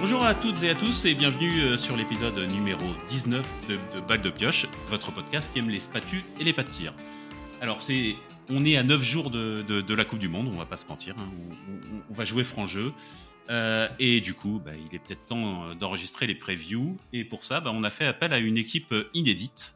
Bonjour à toutes et à tous et bienvenue euh, sur l'épisode numéro 19 de, de Bac de Pioche, votre podcast qui aime les spatules et les pas de tir. Alors on est à 9 jours de, la Coupe du Monde, on va pas se mentir, hein, on, va jouer franc jeu. Euh, et du coup, bah, il est peut-être temps euh, d'enregistrer les previews. Et pour ça, bah, on a fait appel à une équipe inédite.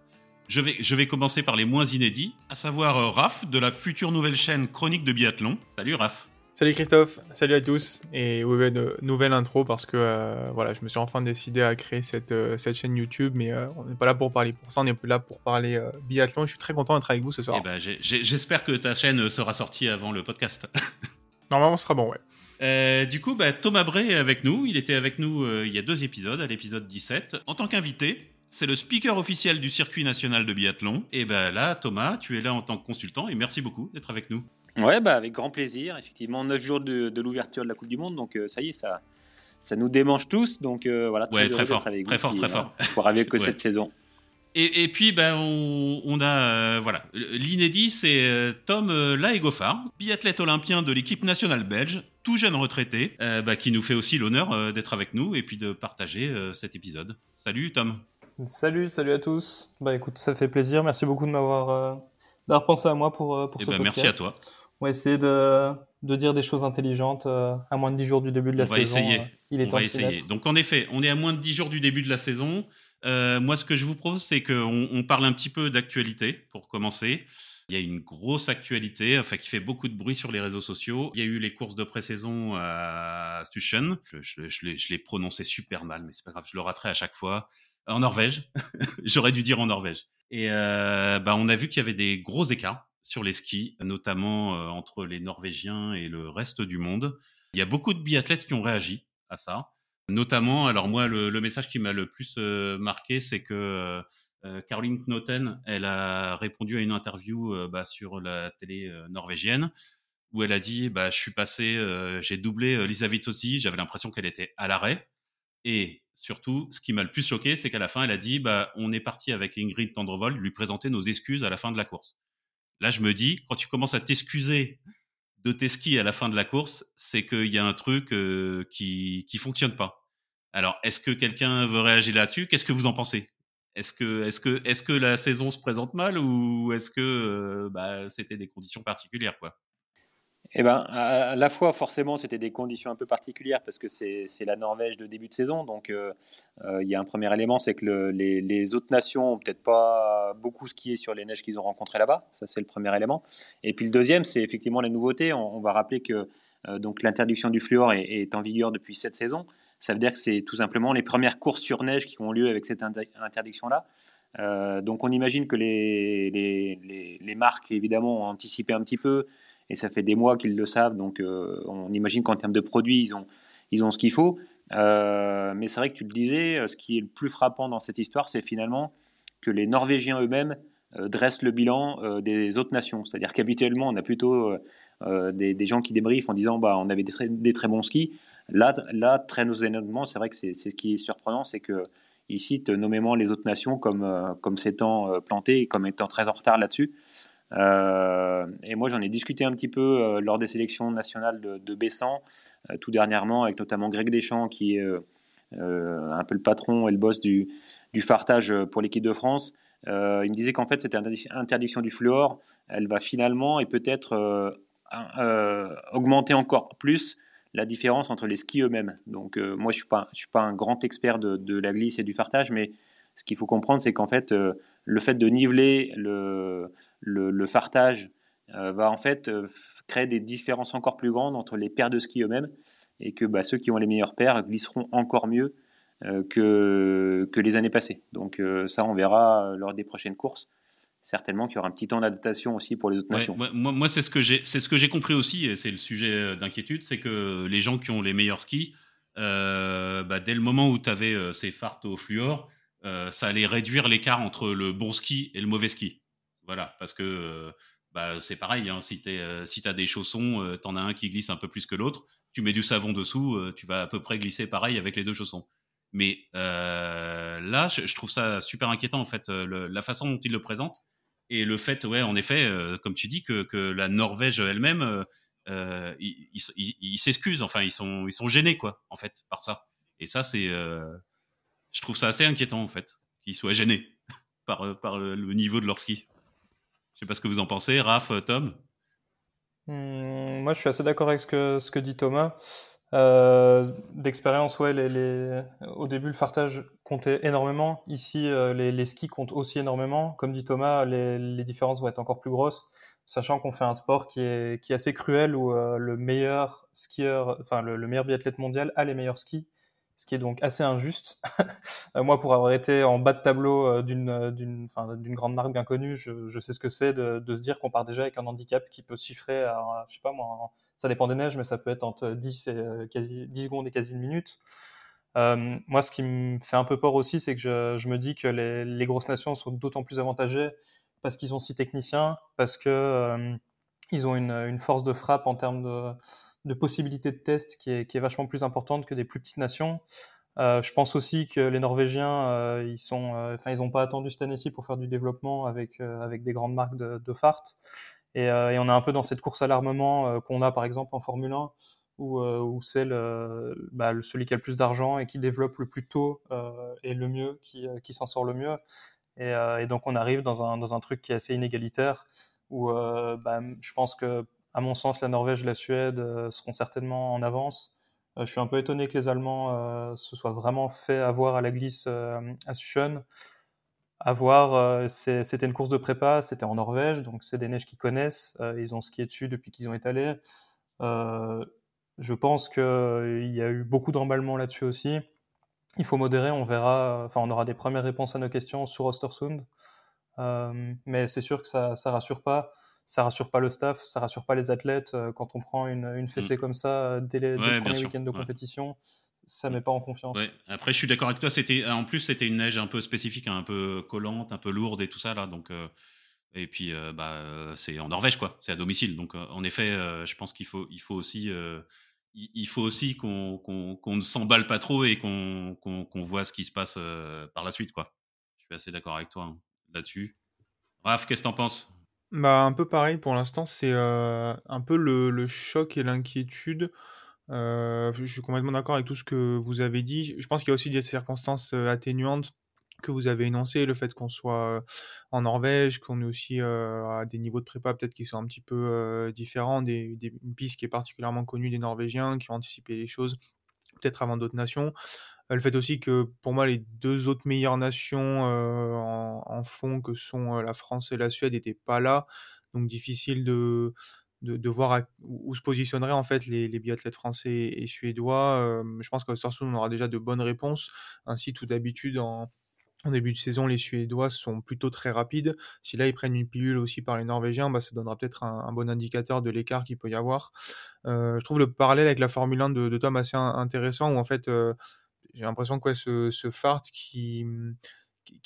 Je vais, commencer par les moins inédits, à savoir Raph de la future nouvelle chaîne Chronique de Biathlon. Salut Raph. Salut Christophe, salut à tous. Et ouais, nouvelle intro parce que euh, voilà, je me suis enfin décidé à créer cette, euh, cette chaîne YouTube, mais euh, on n'est pas là pour parler pour ça, on est plus là pour parler biathlon. Je suis très content d'être avec vous ce soir. Eh ben, J'espère que ta chaîne sera sortie avant le podcast. Normalement, ce sera bon, ouais. Du coup, bah, Thomas Bray est avec nous. Il était avec nous il y a deux épisodes, à l'épisode 17. En tant qu'invité, c'est le speaker officiel du circuit national de biathlon. Et ben là, Thomas, tu es là en tant que consultant et merci beaucoup d'être avec nous. Ouais, bah avec grand plaisir. Effectivement, 9 jours de, de l'ouverture de la Coupe du Monde, donc euh, ça y est, ça, ça nous démange tous. Donc euh, voilà, Ouais, heureux très fort, avec très vous, fort, puis, très voilà, fort. Pour avec que Ouais. cette saison. Et, et puis, ben, on, on a euh, voilà, l'inédit, c'est euh, Tom euh, Laegofar, biathlète olympien de l'équipe nationale belge, tout jeune retraité, euh, bah, qui nous fait aussi l'honneur euh, d'être avec nous et puis de partager euh, cet épisode. Salut Tom. Salut, salut à tous. Bah écoute, ça fait plaisir. Merci beaucoup de m'avoir euh, d'avoir pensé à moi pour, euh, pour Et ce ben, podcast. merci à toi. On va essayer de, de dire des choses intelligentes euh, à moins de 10 jours du début de la On va saison. essayer. euh, il est on temps va essayer. Donc en effet, on est à moins de 10 jours du début de la saison. Euh, moi, ce que je vous propose, c'est qu'on on parle un petit peu d'actualité pour commencer. Il y a une grosse actualité, enfin qui fait beaucoup de bruit sur les réseaux sociaux. Il y a eu les courses de pré-saison à Stushen. Je, je- je l'ai- je l'ai prononcé super mal, mais c'est pas grave, je le raterai à chaque fois. En Norvège, j'aurais dû dire en Norvège. Et euh, bah, on a vu qu'il y avait des gros écarts sur les skis, notamment euh, entre les Norvégiens et le reste du monde. Il y a beaucoup de biathlètes qui ont réagi à ça. Notamment, alors moi, le, message qui m'a le plus euh, marqué, c'est que euh, Caroline Knoten, elle a répondu à une interview euh, bah, sur la télé euh, norvégienne où elle a dit bah, Je suis passé, euh, j'ai doublé euh, Lisa Vitozzi, j'avais l'impression qu'elle était à l'arrêt. Et surtout, ce qui m'a le plus choqué, c'est qu'à la fin, elle a dit bah, On est parti avec Ingrid Tendrevol lui présenter nos excuses à la fin de la course. Là, je me dis, quand tu commences à t'excuser de tes skis à la fin de la course, c'est qu'il y a un truc euh, qui qui fonctionne pas. Alors, est-ce que quelqu'un veut réagir là-dessus? Qu'est-ce que vous en pensez? Est-ce que est-ce que est-ce que la saison se présente mal ou est-ce que euh, bah, c'était des conditions particulières quoi? Eh ben, à, la fois, forcément, c'était des conditions un peu particulières parce que c'est la Norvège de début de saison. Donc, euh, euh, il y a un premier élément, c'est que le- les, les autres nations ont peut-être pas beaucoup skié sur les neiges qu'ils ont rencontrées là-bas. Ça, c'est le premier élément. Et puis le deuxième, c'est effectivement la nouveauté. On, va rappeler que euh, donc l'interdiction du fluor est, en vigueur depuis cette saison. Ça veut dire que c'est tout simplement les premières courses sur neige qui ont lieu avec cette inter- interdiction-là. Donc on imagine que les, les, les, les marques, évidemment, ont anticipé un petit peu, et ça fait des mois qu'ils le savent, donc euh, on imagine qu'en termes de produits, ils ont, ils ont ce qu'il faut. Euh, mais c'est vrai que tu le disais, ce qui est le plus frappant dans cette histoire, c'est finalement que les Norvégiens eux-mêmes euh, dressent le bilan euh, des autres nations. C'est-à-dire qu'habituellement, on a plutôt euh, euh, des, des gens qui débriefent en disant bah, on avait des très, bons skis. Là, là très honnêtement, c'est vrai que c'est ce qui est surprenant, c'est que ils citent nommément les autres nations comme, euh, comme s'étant euh, plantées et comme étant très en retard là-dessus. Euh, et moi, j'en ai discuté un petit peu euh, lors des sélections nationales de, de Bessan, euh, tout dernièrement, avec notamment Greg Deschamps, qui est un peu le patron et le boss du, du fartage pour l'équipe de France. Il me disait qu'en fait, cette interdic- interdiction du fluor, elle va finalement et peut-être augmenter encore plus la différence entre les skis eux-mêmes. Donc, moi, je ne suis, suis pas un grand expert de, de la glisse et du fartage, mais ce qu'il faut comprendre, c'est qu'en fait, le fait de niveler le, le, le fartage euh, va en fait euh, créer des différences encore plus grandes entre les paires de ski eux-mêmes et que bah, ceux qui ont les meilleures paires glisseront encore mieux euh, que, que les années passées. Donc euh, ça, on verra lors des prochaines courses. Certainement qu'il y aura un petit temps d'adaptation aussi pour les autres Ouais, nations. moi, moi, moi, c'est ce que j'ai, c'est ce que j'ai compris aussi, et c'est le sujet d'inquiétude, c'est que les gens qui ont les meilleurs skis, euh, bah, dès le moment où tu avais ces fartes au fluor, ça allait réduire l'écart entre le bon ski et le mauvais ski. Voilà, parce que euh, bah, c'est pareil, hein, si tu euh, si as des chaussons, euh, t'en as un qui glisse un peu plus que l'autre, tu mets du savon dessous, tu vas à peu près glisser pareil avec les deux chaussons. Mais euh, là, je, trouve ça super inquiétant en fait, le- la façon dont il le présente et le fait, ouais, en effet, comme tu dis, que, que la Norvège elle-même, euh, ils s'excusent, enfin, ils sont, ils sont gênés quoi, en fait, par ça. Et ça, c'est, je trouve ça assez inquiétant en fait, qu'ils soient gênés par, par le, niveau de leur ski. Je sais pas ce que vous en pensez, Raph, Tom. Hmm, moi, je suis assez d'accord avec ce que, dit Thomas. Euh, D'expérience, ouais, les, au début, le fartage comptait énormément. Ici, euh, les, skis comptent aussi énormément. Comme dit Thomas, les, différences vont être encore plus grosses, sachant qu'on fait un sport qui est, qui est assez cruel où euh, le meilleur skieur, enfin le, le, meilleur biathlète mondial a les meilleurs skis ce qui est donc assez injuste. Euh, moi, pour avoir été en bas de tableau euh, d'une euh, d'une grande marque bien connue, je, sais ce que c'est de, se dire qu'on part déjà avec un handicap qui peut se chiffrer à, je sais pas moi, ça dépend des neiges, mais ça peut être entre 10 et quasi 10 secondes et quasi une minute. Moi, ce qui me fait un peu peur aussi, c'est que je, me dis que les, grosses nations sont d'autant plus avantagées parce qu'ils ont six techniciens, parce que euh, ils ont une, force de frappe en termes de de possibilités de test qui est, qui est vachement plus importante que des plus petites nations. Euh, je pense aussi que les Norvégiens, euh, ils sont, euh, enfin, ils n'ont pas attendu cette année-ci pour faire du développement avec avec des grandes marques de, de fart. Et, on est un peu dans cette course à l'armement qu'on a par exemple en Formule 1, où, où c'est le, bah, celui qui a le plus d'argent et qui développe le plus tôt et le mieux, qui, qui s'en sort le mieux. Et, et, donc on arrive dans un, dans un truc qui est assez inégalitaire, où bah, je pense que à mon sens, la Norvège la Suède euh, seront certainement en avance. Euh, je suis un peu étonné que les Allemands euh, se soient vraiment fait avoir à la glisse à Suchen. À voir, c'était une course de prépa, c'était en Norvège, donc c'est des neiges qu'ils connaissent. ils ont skié dessus depuis qu'ils ont étalé. je pense qu'il y a eu beaucoup d'emballement là-dessus aussi. Il faut modérer, on verra, enfin on aura des premières réponses à nos questions sur Ostersund. mais c'est sûr que ça, ça rassure pas ça rassure pas le staff, ça rassure pas les athlètes. Euh, quand on prend une, une fessée mm. comme ça euh, dès les, premiers week-ends de compétition, ça met pas en confiance. Ouais. Après, je suis d'accord avec toi. C'était en plus c'était une neige un peu spécifique, un peu collante, un peu lourde et tout ça là. Donc euh, et puis bah c'est en Norvège quoi. C'est à domicile. Donc en effet, je pense qu'il faut il faut aussi il faut aussi qu'on ne s'emballe pas trop et qu'on voit ce qui se passe par la suite quoi. Je suis assez d'accord avec toi hein, là-dessus. Raph, qu'est-ce que t'en penses? Bah, un peu pareil pour l'instant, c'est, euh, un peu le choc et l'inquiétude. Euh, je suis complètement d'accord avec tout ce que vous avez dit. Je pense qu'il y a aussi des circonstances, euh, atténuantes que vous avez énoncées. Le fait qu'on soit, en Norvège, qu'on est aussi, à des niveaux de prépa peut-être qui sont un petit peu, différents, des des une piste qui est particulièrement connue des Norvégiens, qui ont anticipé les choses peut-être avant d'autres nations. Euh, le fait aussi que pour moi les deux autres meilleures nations en, fond que sont la France et la Suède n'étaient pas là, donc difficile de de, voir où se positionneraient en fait les, biathlètes français et, suédois. Je pense qu'au Sorsund on aura déjà de bonnes réponses. Ainsi, tout d'habitude en, début de saison, les Suédois sont plutôt très rapides. Si là ils prennent une pilule aussi par les Norvégiens, bah, ça donnera peut-être un, bon indicateur de l'écart qu'il peut y avoir. Je trouve le parallèle avec la Formule 1 de, Tom assez intéressant, où en fait j'ai l'impression que ce, fart qui,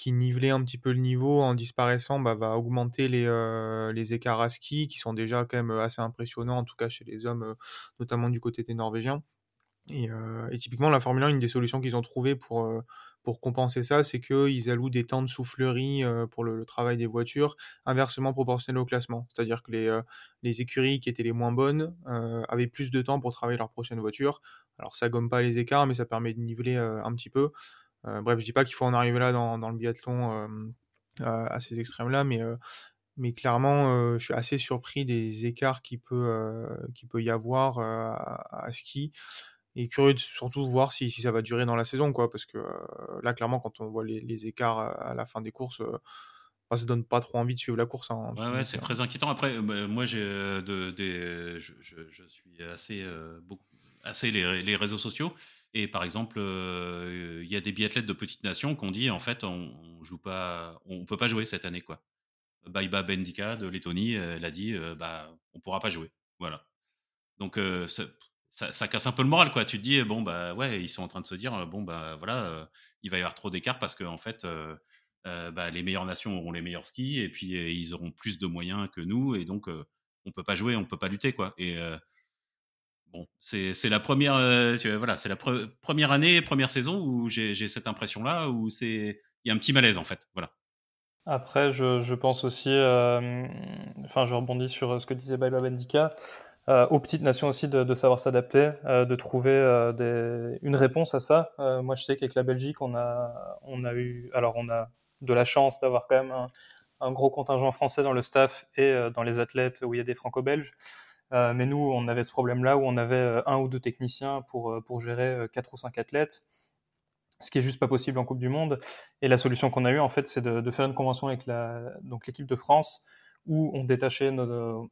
nivelait un petit peu le niveau en disparaissant bah, va augmenter les, euh, les écarts à ski qui sont déjà quand même assez impressionnants, en tout cas chez les hommes, euh, notamment du côté des Norvégiens. Et, euh, typiquement, la Formule 1, une des solutions qu'ils ont trouvées pour, euh, compenser ça, c'est qu'ils allouent des temps de soufflerie euh, pour le, travail des voitures inversement proportionnels au classement. C'est-à-dire que les, euh, les écuries qui étaient les moins bonnes euh, avaient plus de temps pour travailler leur prochaine voiture. Alors ça gomme pas les écarts, mais ça permet de niveler un petit peu. bref, je dis pas qu'il faut en arriver là dans, dans le biathlon à ces extrêmes-là, mais mais clairement, euh, je suis assez surpris des écarts qu'il peut, euh, qui peut y avoir euh, à, à, ski et curieux de surtout voir si, si ça va durer dans la saison, quoi, parce que euh, là, clairement, quand on voit les, les, écarts à la fin des courses, euh, bah, ça donne pas trop envie de suivre la course. Hein, ouais, ouais c'est très inquiétant. Après, bah, moi, j'ai de, de, je, je, je, suis assez, euh, beaucoup, assez les, réseaux sociaux. Et par exemple, il euh, y a des biathlètes de petites nations qui ont dit en fait, on, on joue pas, on peut pas jouer cette année, quoi. Baiba Bendika de Lettonie, elle a dit, bah, on pourra pas jouer. Voilà. Donc, ça, ça, casse un peu le moral, quoi. Tu te dis, bon, bah ouais, ils sont en train de se dire, bon, bah voilà, euh, il va y avoir trop d'écart parce qu'en en fait, euh, euh, bah, les meilleures nations auront les meilleurs skis et puis ils auront plus de moyens que nous et donc on peut pas jouer, on peut pas lutter, quoi. Et bon, c'est la première, voilà, c'est la pre première année, première saison où j'ai cette impression-là où c'est il y a un petit malaise en fait, voilà. Après, je, je pense aussi, enfin, je rebondis sur ce que disait Baiba Bendika. euh, aux petites nations aussi de, de savoir s'adapter, euh, de trouver euh, une réponse à ça. Euh, moi, je sais qu'avec la Belgique, on a, on a eu, alors on a de la chance d'avoir quand même un, un, gros contingent français dans le staff et dans les athlètes où il y a des franco-belges. Mais nous, on avait ce problème-là où on avait un ou deux techniciens pour, pour gérer quatre ou cinq athlètes ce qui est juste pas possible en Coupe du Monde. Et la solution qu'on a eue, en fait, c'est de, faire une convention avec la, donc l'équipe de France où on détachait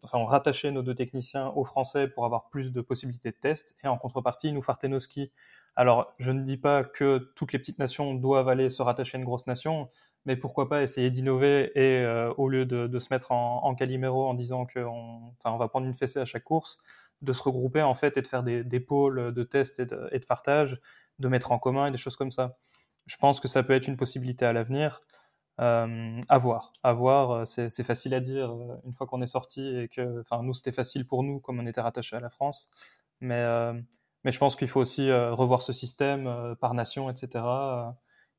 enfin, on rattachait nos deux techniciens aux Français pour avoir plus de possibilités de tests. Et en contrepartie, nous fartaient nos skis. Alors, je ne dis pas que toutes les petites nations doivent aller se rattacher à une grosse nation, mais pourquoi pas essayer d'innover et euh, au lieu de, se mettre en, en caliméro en disant qu'on on va prendre une fessée à chaque course, de se regrouper en fait et de faire des, pôles de tests et de, et de fartage de mettre en commun et des choses comme ça. Je pense que ça peut être une possibilité à l'avenir. Euh, à voir, à voir. Euh, c'est facile à dire euh, une fois qu'on est sorti et que, enfin, nous c'était facile pour nous comme on était rattaché à la France, mais mais je pense qu'il faut aussi revoir ce système par nation, etc.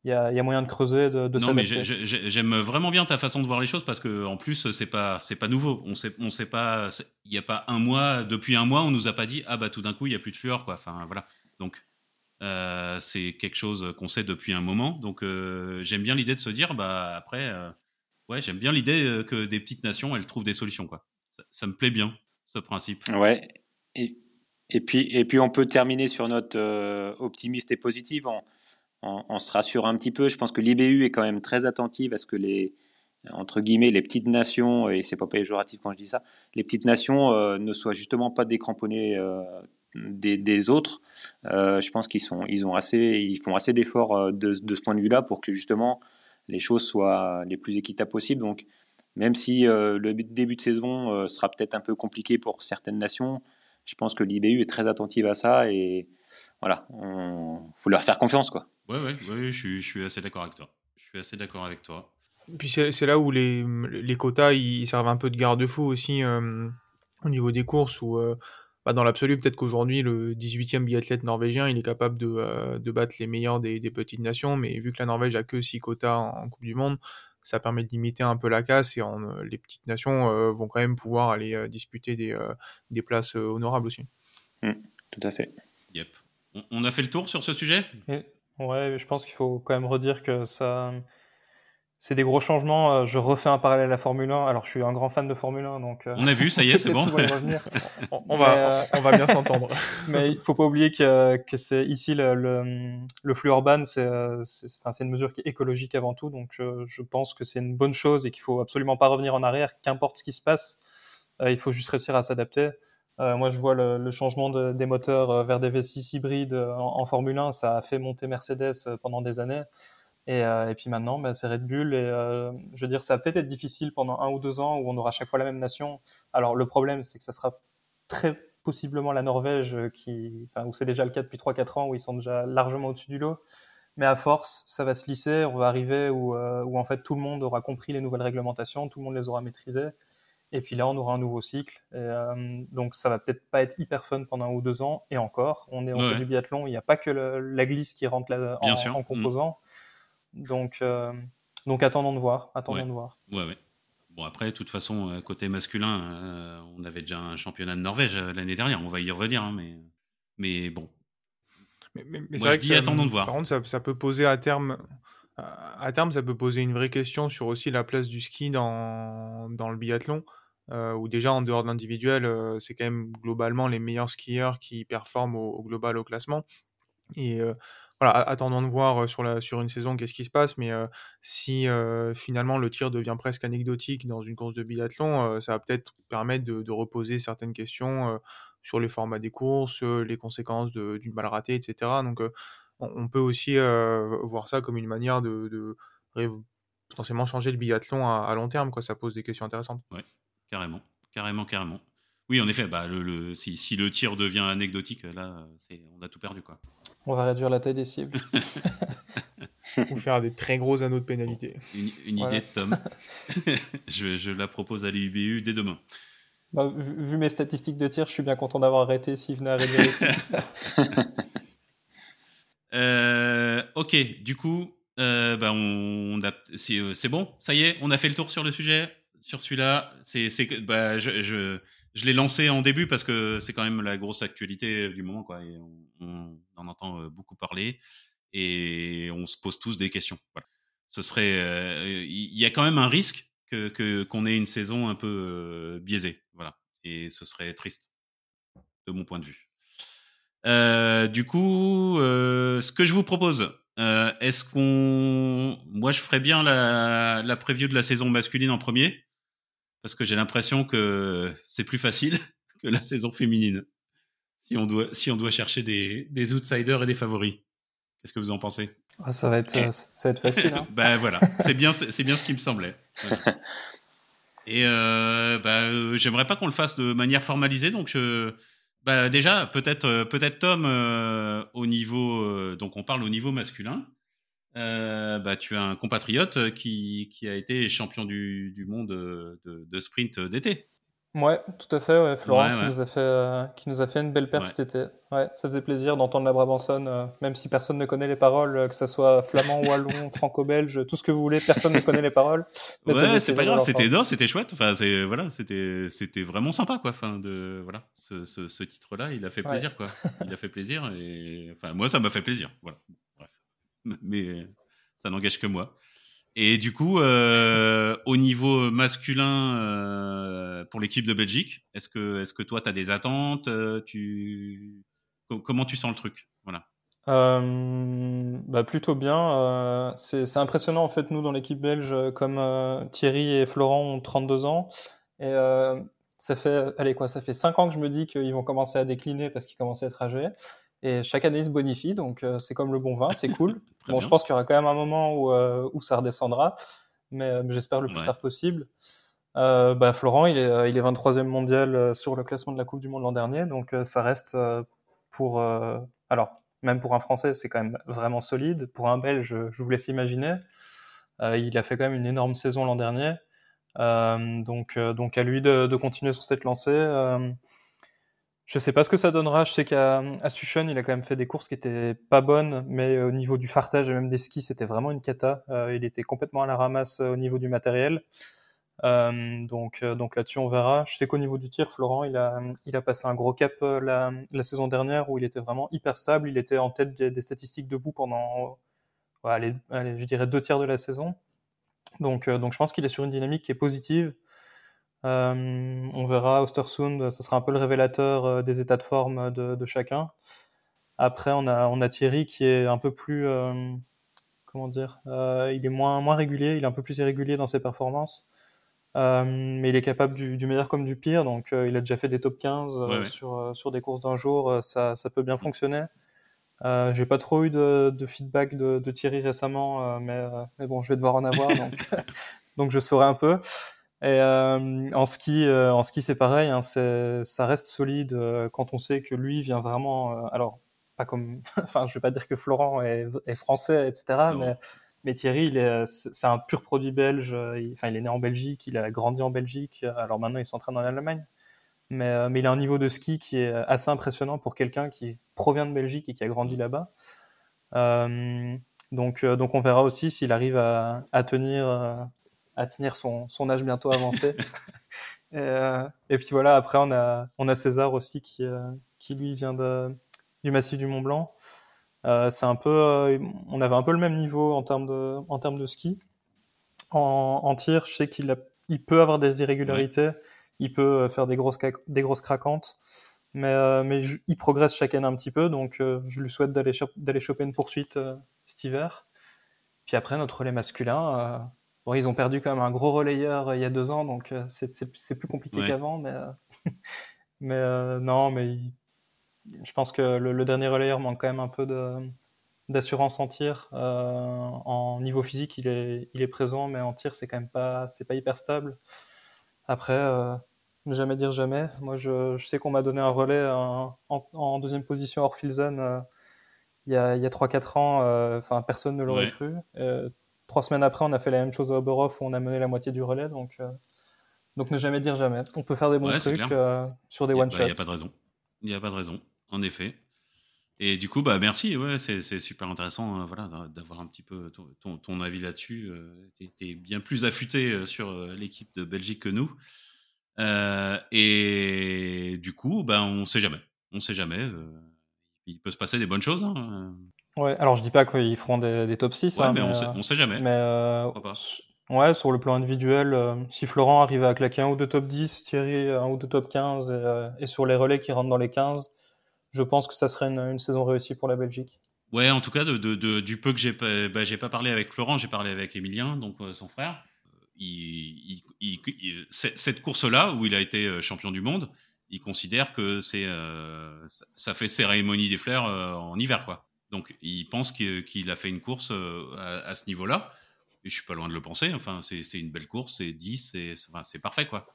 Il y, a, il y a, moyen de creuser, de, de Non, mais j'aime vraiment bien ta façon de voir les choses parce que en plus c'est pas c'est pas nouveau. On sait on sait pas. Il y a pas un mois depuis un mois on nous a pas dit ah bah tout d'un coup il y a plus de fluor quoi. Enfin voilà. Donc euh, c'est quelque chose qu'on sait depuis un moment. Donc euh, j'aime bien l'idée de se dire, bah après, euh, ouais, j'aime bien l'idée que des petites nations, elles trouvent des solutions. Quoi. Ça, ça me plaît bien, ce principe. Ouais. Et, et, puis, et puis on peut terminer sur notre euh, optimiste et positive. On, on, on, se rassure un petit peu. Je pense que l'IBU est quand même très attentive à ce que les entre guillemets les petites nations et c'est pas péjoratif quand je dis ça les petites nations euh, ne soient justement pas décramponnées euh, des, autres. Euh, je pense qu'ils sont, ils ont assez, ils font assez d'efforts de, de, ce point de vue-là pour que justement les choses soient les plus équitables possibles. Donc, même si le début de saison sera peut-être un peu compliqué pour certaines nations, je pense que l'IBU est très attentive à ça et voilà, on faut leur faire confiance, quoi. Ouais, ouais, ouais, je suis, je suis assez d'accord avec toi. Je suis assez d'accord avec toi. Puis c'est là où les, les quotas ils servent un peu de garde-fou aussi euh, au niveau des courses où euh, bah dans l'absolu, peut-être qu'aujourd'hui, le 18e biathlète norvégien, il est capable de, euh, de battre les meilleurs des, des, petites nations, mais vu que la Norvège a que 6 quotas en, en, Coupe du Monde, ça permet de limiter un peu la casse et en, les petites nations euh, vont quand même pouvoir aller euh, disputer des, euh, des places euh, honorables aussi. Mmh, tout à fait. Yep. On, on, a fait le tour sur ce sujet? Et, Ouais, je pense qu'il faut quand même redire que ça c'est des gros changements. Euh, je refais un parallèle à la Formule 1. Alors, je suis un grand fan de Formule 1, donc. Euh, on a vu, ça y est, c'est bon. on, on, va, mais, euh, on va bien s'entendre. mais il faut pas oublier que, que c'est ici le, le, le flux urbain, c'est, enfin, c'est une mesure qui est écologique avant tout. Donc, je, je pense que c'est une bonne chose et qu'il faut absolument pas revenir en arrière, qu'importe ce qui se passe. il faut juste réussir à s'adapter. Euh, moi, je vois le, le changement de, des moteurs vers des V6 hybrides en, en, Formule 1. Ça a fait monter Mercedes pendant des années. Et, euh, et, puis maintenant, bah, c'est Red Bull. Et euh, je veux dire, ça va peut-être être difficile pendant un ou deux ans où on aura chaque fois la même nation. Alors le problème, c'est que ça sera très possiblement la Norvège, qui, enfin, où c'est déjà le cas depuis 3-4 ans, où ils sont déjà largement au-dessus du lot. Mais à force, ça va se lisser. On va arriver où, euh, où en fait tout le monde aura compris les nouvelles réglementations, tout le monde les aura maîtrisées. Et puis là, on aura un nouveau cycle. Et, euh, donc, ça va peut-être pas être hyper fun pendant un ou deux ans. Et encore, on est en ouais. du biathlon. Il n'y a pas que le, la glisse qui rentre là, en, en, composant. Mmh. Donc, euh, donc attendons de voir. Attendons ouais. de voir. Ouais, ouais. Bon, après, de toute façon, euh, côté masculin, euh, on avait déjà un championnat de Norvège l'année dernière. On va y revenir, hein, mais, mais bon. Mais, mais, mais Moi, je dis ça, attendons de voir. Par contre, ça, ça, peut poser à terme. À terme, ça peut poser une vraie question sur aussi la place du ski dans, dans le biathlon, euh, où déjà en dehors de l'individuel, euh, c'est quand même globalement les meilleurs skieurs qui performent au, global au classement. Et euh, voilà, attendons de voir sur, la, sur une saison qu'est-ce qui se passe, mais euh, si euh, finalement le tir devient presque anecdotique dans une course de biathlon, euh, ça va peut-être permettre de, reposer certaines questions sur les formats des courses, les conséquences d'une balle ratée, etc. Donc on, peut aussi voir ça comme une manière de, potentiellement changer le biathlon à, à, long terme, quoi. ça pose des questions intéressantes. Ouais, carrément, carrément, carrément. Oui, en effet, bah, le, le, si, si, le tir devient anecdotique, là, on a tout perdu. Quoi. On va réduire la taille des cibles. Ou faire des très gros anneaux de pénalité. Une, une voilà. idée de Tom. je, je, la propose à l'UBU dès demain. Bah, vu, vu, mes statistiques de tir, je suis bien content d'avoir arrêté s'il venait à réduire les cibles. euh, ok, du coup, euh, bah on, on c'est bon, ça y est, on a fait le tour sur le sujet, sur celui-là. C'est, bah, je, je je l'ai lancé en début parce que c'est quand même la grosse actualité du moment, quoi. Et on, en entend beaucoup parler et on se pose tous des questions. Voilà. Ce serait, il y a quand même un risque que qu'on ait une saison un peu biaisée, voilà. Et ce serait triste de mon point de vue. Euh, du coup, euh, ce que je vous propose, euh, est-ce qu'on, moi, je ferais bien la, la preview de la saison masculine en premier, parce que j'ai l'impression que c'est plus facile que la saison féminine, si on doit, si on doit chercher des, des outsiders et des favoris. Qu'est-ce que vous en pensez? Ah, ça va être, ça va être facile. Hein. ben voilà, c'est bien, c'est bien ce qui me semblait. Et euh, bah, j'aimerais pas qu'on le fasse de manière formalisée, donc je, bah déjà, peut-être euh, peut-être Tom euh, au niveau euh, donc on parle au niveau masculin. Bah tu as un compatriote qui, qui a été champion du, du monde de, de sprint d'été. Ouais, tout à fait. Ouais. Florent Qui, nous a fait, euh, qui nous a fait une belle perf cet été. Ouais, ça faisait plaisir d'entendre la Brabançonne, euh, même si personne ne connaît les paroles, euh, que ce soit flamand, wallon, franco-belge, tout ce que vous voulez, personne ne connaît les paroles. Mais ouais, c'est pas grave, c'était non, c'était chouette. Enfin, c'est voilà, c'était c'était vraiment sympa quoi. Enfin, de voilà, ce, ce, ce titre-là, il a fait plaisir quoi. il a fait plaisir et enfin moi ça m'a fait plaisir. Voilà. Mais ça n'engage que moi. Et du coup, euh, au niveau masculin, euh, pour l'équipe de Belgique, est-ce que, est-ce que toi, tu as des attentes euh, tu... Comment tu sens le truc? Voilà. bah plutôt bien. c'est impressionnant en fait, nous dans l'équipe belge, comme Thierry et Florent ont 32 ans. Et ça fait, allez quoi, ça fait 5 ans que je me dis qu'ils vont commencer à décliner parce qu'ils commencent à être âgés. Et chaque année, ils se bonifient, donc euh, c'est comme le bon vin, c'est cool. bon, je pense qu'il y aura quand même un moment où, euh, où ça redescendra, mais, euh, j'espère le plus tard possible. bah, Florent, il est, il est 23e mondial sur le classement de la Coupe du Monde l'an dernier, donc ça reste pour... alors, même pour un Français, c'est quand même vraiment solide. Pour un Belge, je vous laisse imaginer. il a fait quand même une énorme saison l'an dernier. donc, donc à lui de, de, continuer sur cette lancée. Je sais pas ce que ça donnera. Je sais qu'à Sushon, il a quand même fait des courses qui étaient pas bonnes, mais au niveau du fartage et même des skis, c'était vraiment une cata. Euh, il était complètement à la ramasse euh, au niveau du matériel. Euh, donc, là-dessus, on verra. Je sais qu'au niveau du tir, Florent, il a, passé un gros cap la, saison dernière où il était vraiment hyper stable. Il était en tête des, statistiques debout pendant, je dirais deux tiers de la saison. Donc je pense qu'il est sur une dynamique qui est positive. Euh, on verra Ostersund, ce sera un peu le révélateur euh, des états de forme de, de, chacun. Après, on a, on a Thierry qui est un peu plus, euh, comment dire, euh, il est moins, moins régulier, il est un peu plus irrégulier dans ses performances. Euh, mais il est capable du, du, meilleur comme du pire, donc il a déjà fait des top 15 sur, sur des courses d'un jour, ça, ça peut bien fonctionner. Euh, j'ai pas trop eu de, de feedback de, de, Thierry récemment, mais, mais, bon, je vais devoir en avoir, donc, donc je saurai un peu. Et euh, en ski, euh, en ski c'est pareil, hein, ça reste solide euh, quand on sait que lui vient vraiment. alors, pas comme, enfin, je vais pas dire que Florent est, est français, etc. Mais, mais, Thierry, il est, c'est un pur produit belge. Il, enfin, il est né en Belgique, il a grandi en Belgique. Alors maintenant, il s'entraîne en Allemagne. Mais, mais il a un niveau de ski qui est assez impressionnant pour quelqu'un qui provient de Belgique et qui a grandi là-bas. donc, donc, on verra aussi s'il arrive à, à tenir à tenir son, son âge bientôt avancé. et, euh, et, puis voilà, après on a, on a César aussi qui, euh, qui lui vient de, du massif du Mont Blanc. Euh, c'est un peu, on avait un peu le même niveau en termes de, en termes de ski. En, en tir, je sais qu'il il peut avoir des irrégularités, il peut faire des grosses, des grosses craquantes, mais, mais il progresse chaque année un petit peu, donc je lui souhaite d'aller, d'aller choper une poursuite cet hiver. Puis après, notre relais masculin, Bon, ils ont perdu quand même un gros relayeur euh, il y a deux ans, donc euh, c'est plus compliqué qu'avant, mais, euh, mais non, mais je pense que le, dernier relayeur manque quand même un peu d'assurance en tir. en niveau physique, il est, il est présent, mais en tir, c'est quand même pas, c'est pas hyper stable. Après, ne jamais dire jamais. Moi, je, je sais qu'on m'a donné un relais en, en, deuxième position hors field zone il y a, a 3-4 ans. Enfin, personne ne l'aurait cru trois semaines après, on a fait la même chose à Oberhof où on a mené la moitié du relais. Donc, euh, donc ne jamais dire jamais. On peut faire des bons trucs euh, sur des one-shots. Il n'y a pas de raison. Il n'y a pas de raison, en effet. Et du coup, bah merci. Ouais, c'est super intéressant, euh, voilà, d'avoir un petit peu ton, ton, avis là-dessus. tu es, bien plus affûté sur l'équipe de Belgique que nous. et du coup, ben, on sait jamais. On sait jamais. il peut se passer des bonnes choses. Hein. Ouais, alors je dis pas qu'ils feront des, top 6. Ouais, hein, mais, on, sait, on sait jamais. Mais Ouais, sur le plan individuel, euh, si Florent arrive à claquer un ou deux top 10, Thierry un ou deux top 15, euh, et, sur les relais qui rentrent dans les 15, je pense que ça serait une, saison réussie pour la Belgique. Ouais, en tout cas, de, de, du peu que j'ai pas, bah, j'ai pas parlé avec Florent, j'ai parlé avec Emilien, donc euh, son frère. Il, il, cette course-là, où il a été champion du monde, il considère que c'est, ça fait cérémonie des fleurs en hiver, quoi. Donc, il pense qu'il a fait une course à ce niveau-là et je suis pas loin de le penser. Enfin, c'est une belle course, c'est 10, c'est enfin, parfait, quoi.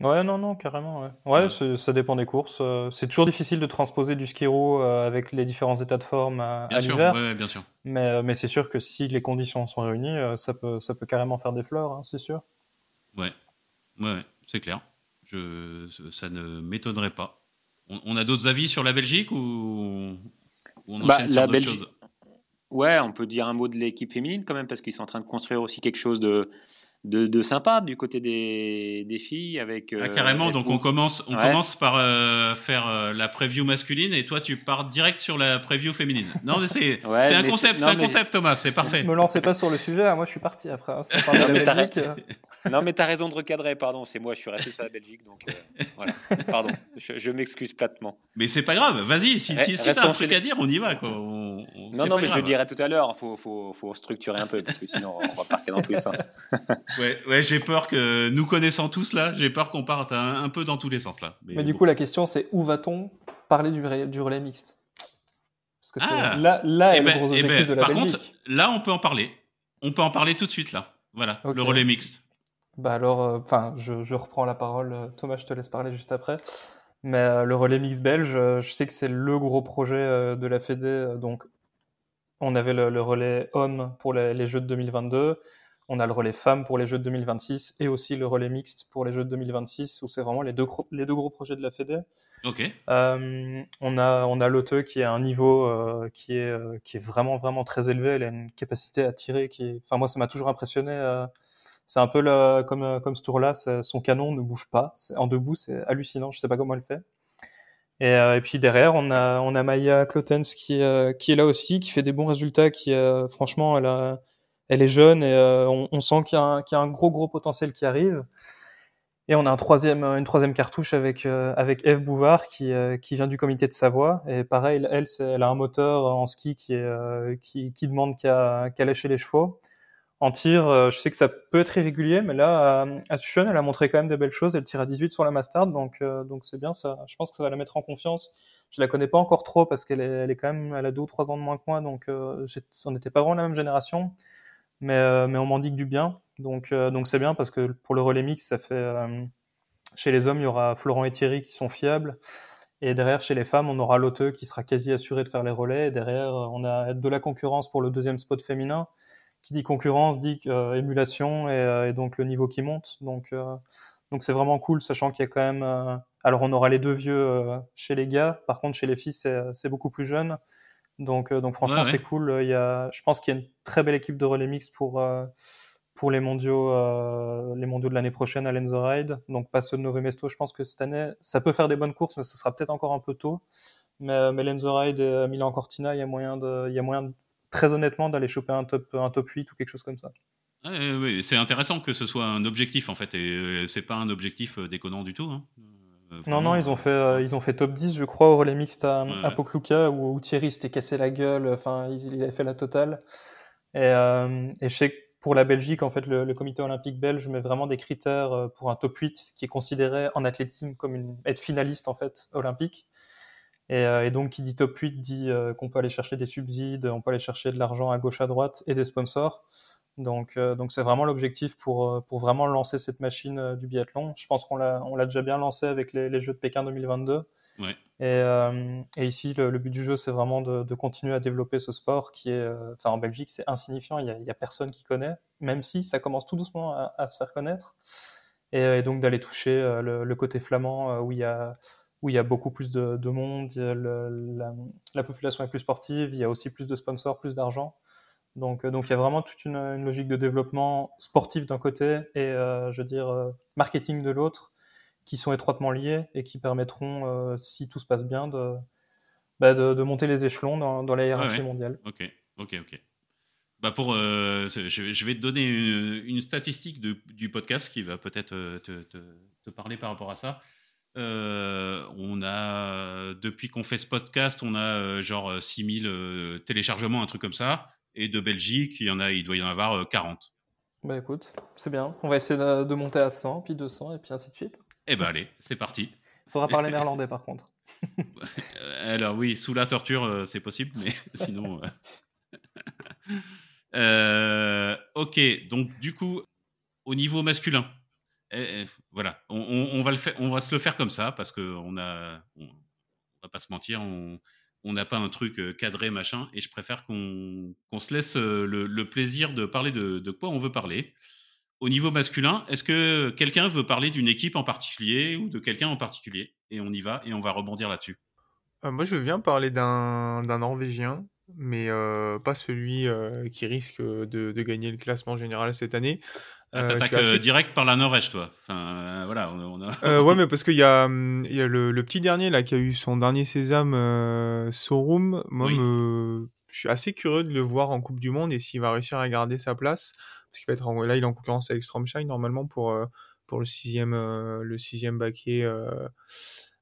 Ouais, non, non, carrément. Ouais, ouais, ça dépend des courses. Euh, c'est toujours difficile de transposer du ski row euh, avec les différents états de forme à, l'hiver. Ouais, bien sûr. Mais, euh, mais c'est sûr que si les conditions sont réunies, ça peut, ça peut carrément faire des fleurs, hein, c'est sûr. Ouais, ouais, c'est clair. Je, ça ne m'étonnerait pas. On, a d'autres avis sur la Belgique ou, on bah, la Belgique. Ouais, on peut dire un mot de l'équipe féminine quand même, parce qu'ils sont en train de construire aussi quelque chose de, de, sympa du côté des, des filles. Avec, ah, carrément, donc on commence, on commence par euh, faire euh, la preview masculine et toi tu pars direct sur la preview féminine. Non, mais c'est un concept, c'est un concept Thomas, c'est parfait. Me lancez pas sur le sujet, hein, moi je suis parti après. Hein, non, mais tu as raison de recadrer, pardon, c'est moi, je suis resté sur la Belgique, donc euh, voilà, pardon, je, m'excuse platement. Mais c'est pas grave, vas-y, si, si, si t'as un truc à dire, on y va. Quoi. non, non, mais je le dirai tout à l'heure, il faut, faut, faut, structurer un peu, parce que sinon on va partir dans tous les sens. ouais, ouais j'ai peur que, nous connaissant tous là, j'ai peur qu'on parte un, peu dans tous les sens là. Mais, du coup, la question c'est où va-t-on parler du, du relais mixte? Parce que ah, là, là est eh le ben, gros eh objectif ben, de la Par contre, là, on peut en parler. On peut en parler tout de suite là. Voilà, le relais mixte. Bah alors, euh, enfin, je, je, reprends la parole. Euh, Thomas, je te laisse parler juste après. Mais euh, le relais mix belge, je sais que c'est le gros projet de la Fédé. donc, on avait le, relais homme pour les, Jeux de 2022. On a le relais femme pour les Jeux de 2026 et aussi le relais mixte pour les Jeux de 2026, où c'est vraiment les deux, les deux gros projets de la Fédé. Ok. on a on a l'OTE qui a un niveau qui est qui est vraiment vraiment très élevé. Elle a une capacité à tirer qui, enfin moi ça m'a toujours impressionné c'est un peu comme, euh, comme ce tour-là, son canon ne bouge pas. En debout, c'est hallucinant. Je sais pas comment elle fait. Et, euh, et, puis derrière, on a, on a Maya Clotens qui, euh, qui est là aussi, qui fait des bons résultats, qui franchement, elle, a, elle est jeune et on, on, sent qu'il y, y, a un gros gros potentiel qui arrive. Et on a un troisième, une troisième cartouche avec avec Eve Bouvard qui qui vient du comité de Savoie. Et pareil, elle, elle a un moteur en ski qui est qui, qui demande qu'à qu lâcher les chevaux. En tir, euh, je sais que ça peut être irrégulier, mais là, à Sushon, elle a montré quand même des belles choses. Elle tire à 18 sur la Mastard, donc euh, donc c'est bien. Ça, je pense que ça va la mettre en confiance. Je la connais pas encore trop parce qu'elle est, elle est quand même, elle a deux ou trois ans de moins que moi, donc euh, on n'était pas vraiment la même génération, mais mais on m'en dit que du bien. Donc donc c'est bien parce que pour le relais mix, ça fait chez les hommes, il y aura Florent et Thierry qui sont fiables. Et derrière, chez les femmes, on aura Lotte qui sera quasi assuré de faire les relais. Et derrière, on a de la concurrence pour le deuxième spot féminin qui dit concurrence dit euh, émulation euh, et, donc le niveau qui monte. Donc euh, donc c'est vraiment cool, sachant qu'il y a quand même. alors on aura les deux vieux chez les gars. Par contre chez les filles c'est beaucoup plus jeune. Donc donc franchement c'est cool. Il y a, je pense qu'il y a une très belle équipe de relais mix pour pour les mondiaux, les mondiaux de l'année prochaine à Lenzo Ride. Donc pas ceux de Nové Mesto. Je pense que cette année, ça peut faire des bonnes courses, mais ça sera peut-être encore un peu tôt. Mais, mais Lenzo Ride et Milan Cortina, il y a moyen de, il y a moyen de très honnêtement d'aller choper un top, un top 8 ou quelque chose comme ça. oui, c'est intéressant que ce soit un objectif en fait, et euh, c'est pas un objectif euh, déconnant du tout. Hein. Euh, non, non, ils ont fait, ils ont fait top 10, je crois, au relais mixte à, ouais. où, Thierry s'était cassé la gueule. Enfin, il, avait fait la totale. Et, et, je sais que pour la Belgique, en fait, le, comité olympique belge met vraiment des critères pour un top 8 qui est considéré en athlétisme comme une, être finaliste en fait olympique. Euh, et, donc, qui dit top 8 dit euh, qu'on peut aller chercher des subsides, on peut aller chercher de l'argent à gauche, à droite et des sponsors. Donc, euh, donc c'est vraiment l'objectif pour, pour vraiment lancer cette machine du biathlon. Je pense qu'on l'a, on l'a déjà bien lancé avec les, les Jeux de Pékin 2022. Ouais. Et, et, ici, le, but du jeu, c'est vraiment de, de, continuer à développer ce sport qui est, enfin, en Belgique, c'est insignifiant. Il y, a, personne qui connaît, même si ça commence tout doucement à, à se faire connaître. Et, et donc d'aller toucher le, le, côté flamand où il y a où il y a beaucoup plus de, monde, la, population est plus sportive, il y a aussi plus de sponsors, plus d'argent. Donc, euh, donc il y a vraiment toute une, logique de développement sportif d'un côté et, euh, je veux dire, euh, marketing de l'autre, qui sont étroitement liés et qui permettront, si tout se passe bien, de, bah, de, monter les échelons dans, dans la hiérarchie mondiale. Ok, ok, ok. Bah pour, je, vais te donner une, statistique du podcast qui va peut-être te, te, parler par rapport à ça. on a, depuis qu'on fait ce podcast, on a genre 6000 téléchargements, un truc comme ça. Et de Belgique, il, y en a, il doit y en avoir 40. Bah écoute, c'est bien. On va essayer de, monter à 100, puis 200, et puis ainsi de suite. Eh ben allez, c'est parti. Il faudra parler néerlandais par contre. Alors oui, sous la torture, c'est possible, mais sinon... Euh, ok, donc du coup, au niveau masculin, eh, eh, voilà, on, va le faire, on va se le faire comme ça parce qu'on a, on, va pas se mentir, on n'a pas un truc euh, cadré machin, et je préfère qu'on se laisse euh, le, plaisir de parler de, quoi on veut parler. Au niveau masculin, est-ce que quelqu'un veut parler d'une équipe en particulier ou de quelqu'un en particulier? Et on y va et on va rebondir là-dessus. moi, je viens parler d'un Norvégien mais euh, pas celui euh, qui risque de, gagner le classement général cette année. Ah, euh, T'attaques direct par la Norvège, toi. Enfin, voilà, on, a... ouais, mais parce qu'il y a, hum, y a le, petit dernier là qui a eu son dernier sésame, Sorum. Moi, je suis assez curieux de le voir en Coupe du Monde et s'il va réussir à garder sa place. Parce qu'il va être là, il est en concurrence avec Stromschein normalement pour pour le sixième le sixième baquet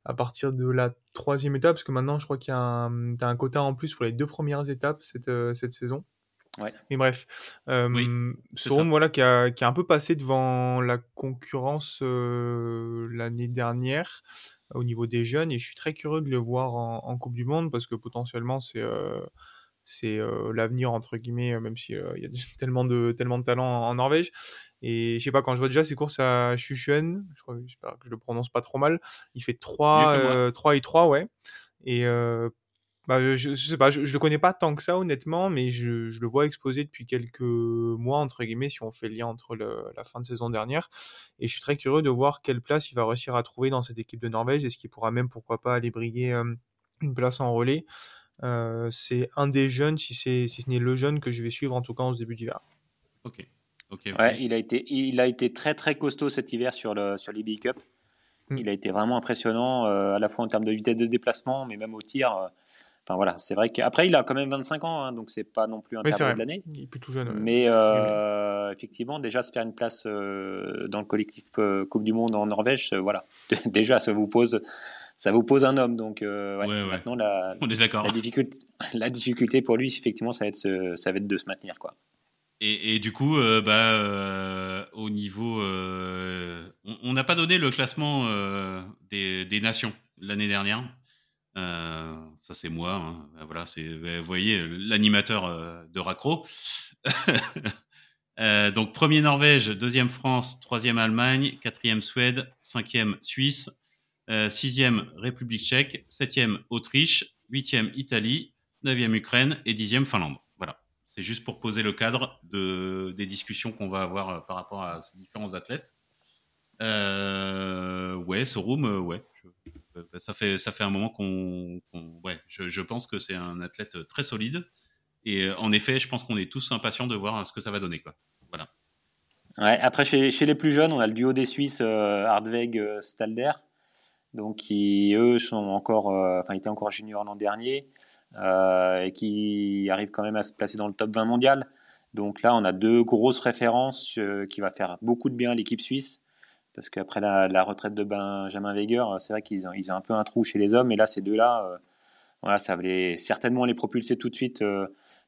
à partir de la troisième étape, parce que maintenant, je crois qu'il y a un, as un quota en plus pour les deux premières étapes cette, euh, cette saison. Ouais. Mais bref, euh, voilà, qui a, qui a, un peu passé devant la concurrence euh, l'année dernière au niveau des jeunes, et je suis très curieux de le voir en, Coupe du Monde, parce que potentiellement, c'est euh, c'est l'avenir entre guillemets même s'il il y a tellement de tellement de talent en Norvège et je sais pas, quand je vois déjà ses courses à Chuchuen, je crois, j'espère que je le prononce pas trop mal, il fait 3, euh, 3 et 3, ouais. Et euh, bah, je, je, sais pas, je, je, le connais pas tant que ça, honnêtement, mais je, je, le vois exposé depuis quelques mois, entre guillemets, si on fait le lien entre le, la fin de saison dernière. Et je suis très curieux de voir quelle place il va réussir à trouver dans cette équipe de Norvège. Est-ce qu'il pourra même, pourquoi pas, aller briguer euh, une place en relais? Euh, C'est un des jeunes, si, si ce n'est le jeune que je vais suivre en tout cas en ce début d'hiver. Ok. Ouais, il a été, il a été très très costaud cet hiver sur le sur l'EB Cup. Hmm. Il a été vraiment impressionnant, euh, à la fois en termes de vitesse de déplacement, mais même au tir. Euh, enfin voilà, c'est vrai qu'après il a quand même 25 ans, hein, donc c'est pas non plus un terme de l'année. Il est plus tout jeune. Mais euh, effectivement, déjà se faire une place dans le collectif Coupe du Monde en Norvège, voilà, déjà ça vous pose, ça vous pose un homme. Donc maintenant la, On est la difficulté, la difficulté pour lui, effectivement, ça va être, ça va être de se maintenir quoi. Et, du coup, euh, bah, euh, au niveau, euh, on n'a pas donné le classement des, des, nations l'année dernière. Ça c'est moi. Hein. Bah, voilà, c'est, vous voyez, l'animateur de Racro. donc premier Norvège, deuxième France, troisième Allemagne, quatrième Suède, cinquième Suisse, sixième République Tchèque, septième Autriche, huitième Italie, neuvième Ukraine et dixième Finlande. C'est juste pour poser le cadre de, des discussions qu'on va avoir euh, par rapport à ces différents athlètes. Euh, ouais, ce room, euh, ouais. Euh, ça, fait, ça fait un moment qu'on. ouais, je, pense que c'est un athlète très solide. Et en effet, je pense qu'on est tous impatients de voir ce que ça va donner. Quoi. Voilà. Après, chez, chez, les plus jeunes, on a le duo des Suisses, euh, Stalder donc qui eux sont encore, euh, étaient encore juniors l'an dernier euh, et qui arrivent quand même à se placer dans le top 20 mondial. Donc là, on a deux grosses références euh, qui va faire beaucoup de bien à l'équipe suisse. Parce qu'après la, retraite de Benjamin Weger, c'est vrai qu'ils ont, ils ont un peu un trou chez les hommes. Et là, ces deux-là, voilà, ça va certainement les propulser tout de suite,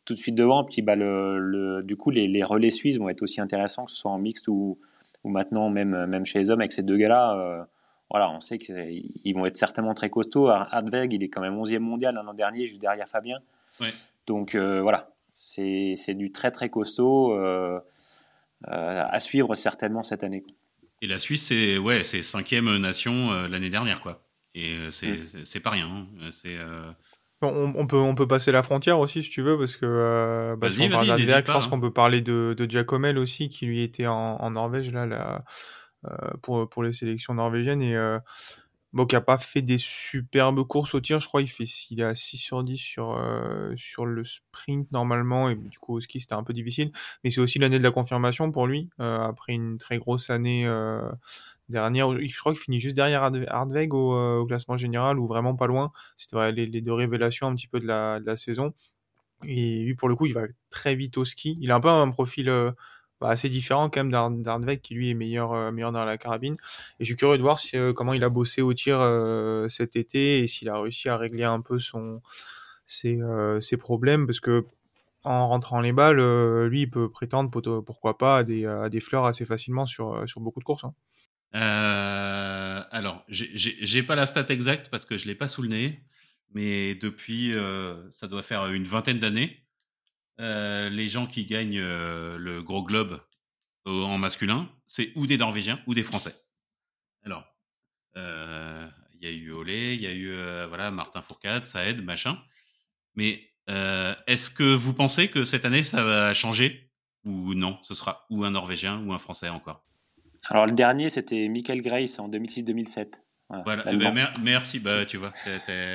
tout de suite devant. Puis, bah, le, du coup, les, relais suisses vont être aussi intéressants, que ce soit en mixte ou, ou maintenant même, même chez les hommes avec ces deux gars-là voilà, on sait qu'ils vont être certainement très costauds. Adveg, il est quand même 11e mondial l'an dernier, juste derrière Fabien. Donc euh, voilà, c'est du très très costaud euh, euh, à suivre certainement cette année. Et la Suisse, c'est ouais, c'est cinquième nation l'année dernière, quoi. Et c'est mm. pas rien. Hein. C'est on, peut, on peut passer la frontière aussi si tu veux, parce que bah, si on parle je pense qu'on peut parler de, de Giacomel aussi, qui lui était en, en Norvège là, là euh, pour, pour les sélections norvégiennes et euh, bon, qui a pas fait des superbes courses au tir, je crois, il fait, est à 6 sur 10 sur, euh, sur le sprint normalement, et du coup au ski c'était un peu difficile, mais c'est aussi l'année de la confirmation pour lui, après une très grosse année dernière. Je crois qu'il finit juste derrière Hardweg au, classement général ou vraiment pas loin. C'était les, deux révélations un petit peu de la saison. Et lui, pour le coup, il va très vite au ski. Il a un peu un profil bah, assez différent quand même d'Hardweg qui lui est meilleur, meilleur dans la carabine. Et je suis curieux de voir si, comment il a bossé au tir cet été et s'il a réussi à régler un peu son ses, ses problèmes parce que en rentrant les balles, euh, lui, il peut prétendre, pourquoi pas, à des, à des fleurs assez facilement sur, euh, sur beaucoup de courses. Hein. Euh, alors, j'ai pas la stat exacte parce que je l'ai pas sous le nez, mais depuis, ça doit faire une vingtaine d'années, les gens qui gagnent le gros globe en masculin, c'est ou des Norvégiens ou des Français. Alors, il y a eu Olé, il y a eu voilà Martin Fourcade, aide, machin. Mais euh, est-ce que vous pensez que cette année, ça va changer Ou non? Ce sera ou un Norvégien ou un Français encore? Alors, le dernier, c'était Michael Grace en 2006-2007. Voilà, eh ben, merci, bah, tu vois,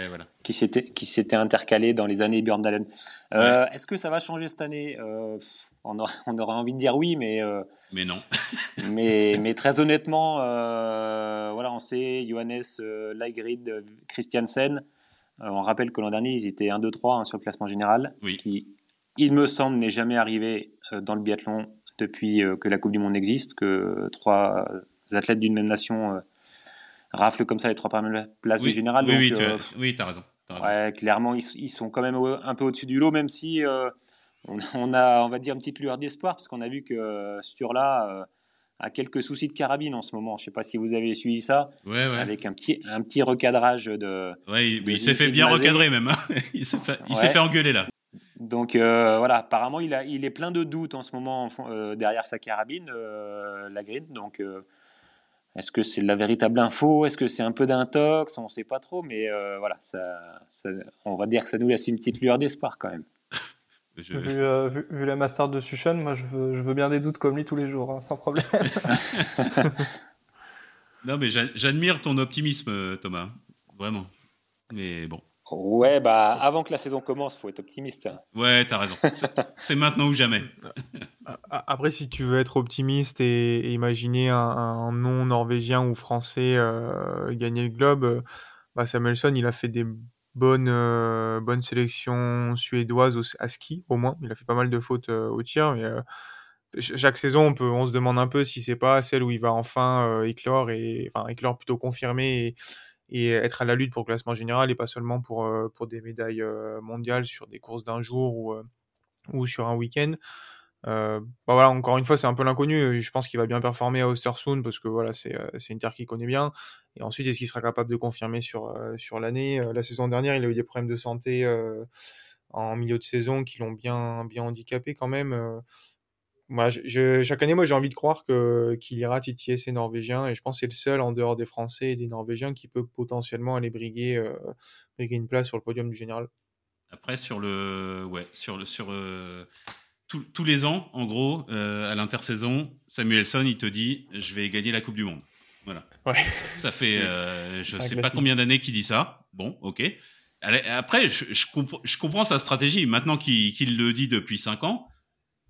voilà. qui s'était qui s'était intercalé dans les années Björndalen. Euh, Est-ce que ça va changer cette année? Euh, on, on, aurait envie de dire oui, mais euh, mais non. mais mais très honnêtement, voilà, on sait Johannes Leigrid, Christiansen, on rappelle que l'an dernier, ils étaient 1, 2, 3 sur le classement général, ce qui, il me semble, n'est jamais arrivé dans le biathlon depuis que la Coupe du Monde existe, que trois athlètes d'une même nation raflent comme ça les trois premières places du général. Oui, oui, tu as, raison. clairement, ils, sont quand même un peu au-dessus du lot, même si on, a, on va dire, une petite lueur d'espoir, parce qu'on a vu que sur là a quelques soucis de carabine en ce moment. Je ne sais pas si vous avez suivi ça. Avec un petit, un petit recadrage de. Ouais, il, s'est fait bien recadrer même. Hein. il s'est fait, fait, engueuler là. Donc euh, voilà, apparemment il, a, il est plein de doutes en ce moment euh, derrière sa carabine, euh, la grid. Donc est-ce que c'est de la véritable info? Est-ce que c'est un peu d'intox? On ne sait pas trop, mais voilà, ça, on va dire que ça nous laisse une petite lueur d'espoir quand même. Euh, vu, vu, la master de Sushan, moi je veux, je veux bien des doutes comme lui tous les jours, hein, sans problème. non, mais j'admire ton optimisme, euh, Thomas. Vraiment. Mais bon. Ouais, bah avant que la saison commence, faut être optimiste. Hein. Ouais, t'as raison. C'est maintenant ou jamais. Après, si tu veux être optimiste et, imaginer un, non norvégien ou français euh, gagner le globe, bah Samuelson, il a fait des bonne, euh, bonne sélection suédoise au, à ski, au moins. Il a fait pas mal de fautes euh, au tir, mais euh, chaque saison, on, peut, on se demande un peu si c'est pas celle où il va enfin éclore, et, enfin éclore plutôt confirmer et, et, être à la lutte pour le classement général et pas seulement pour, pour des médailles mondiales sur des courses d'un jour ou, ou sur un week-end. Euh, bah voilà, encore une fois, c'est un peu l'inconnu. Je pense qu'il va bien performer à Ostersund parce que voilà, c'est euh, une terre qu'il connaît bien. Et ensuite, est-ce qu'il sera capable de confirmer sur euh, sur l'année? La saison dernière, il a eu des problèmes de santé en milieu de saison qui l'ont bien bien handicapé quand même. Moi, je, chaque année, moi, j'ai envie de croire que qu'il ira titiller ces Norvégiens et je pense que c'est le seul en dehors des Français et des Norvégiens qui peut potentiellement aller briguer briguer une place sur le podium du général. Après, sur le ouais, sur le sur tous les ans, en gros, euh, à l'intersaison, Samuelson, il te dit Je vais gagner la Coupe du Monde. Voilà. Ça fait, euh, je ne sais pas combien d'années qu'il dit ça. Bon, ok. Après, je, comprends, sa stratégie. Maintenant qu'il le dit depuis 5 ans,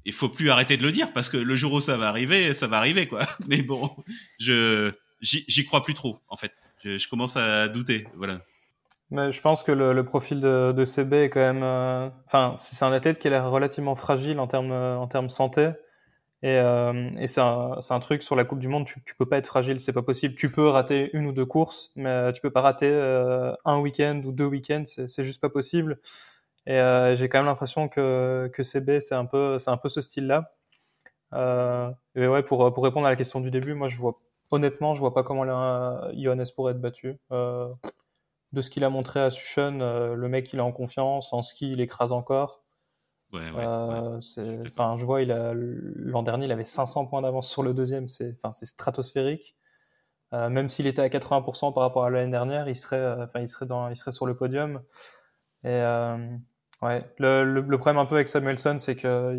il faut plus arrêter de le dire parce que le jour où ça va arriver, ça va arriver, quoi. Mais bon, je j'y crois plus trop, en fait. Je, commence à douter. Voilà. Mais je pense que le, profil de, de, CB est quand même. Euh, enfin, c'est un athlète qui l'air relativement fragile en termes en termes santé. Et, euh, et c'est un, un, truc sur la Coupe du Monde, tu, tu peux pas être fragile, c'est pas possible. Tu peux rater une ou deux courses, mais tu peux pas rater euh, un week-end ou deux week-ends, c'est juste pas possible. Et euh, j'ai quand même l'impression que, que CB, c'est un peu, c'est un peu ce style-là. Euh, et ouais, pour, pour répondre à la question du début, moi je vois, honnêtement, je vois pas comment Johannes pourrait être battu. Euh, de ce qu'il a montré à Sushan, euh, le mec il est en confiance, en ski il écrase encore. Ouais, ouais, euh, Enfin, je vois, il a l'an dernier il avait 500 points d'avance sur le deuxième, c'est enfin c'est stratosphérique. Euh, même s'il était à 80% par rapport à l'année dernière, il serait, euh, il serait dans, il serait sur le podium. Et ouais, le, le, le, problème un peu avec Samuelson, c'est que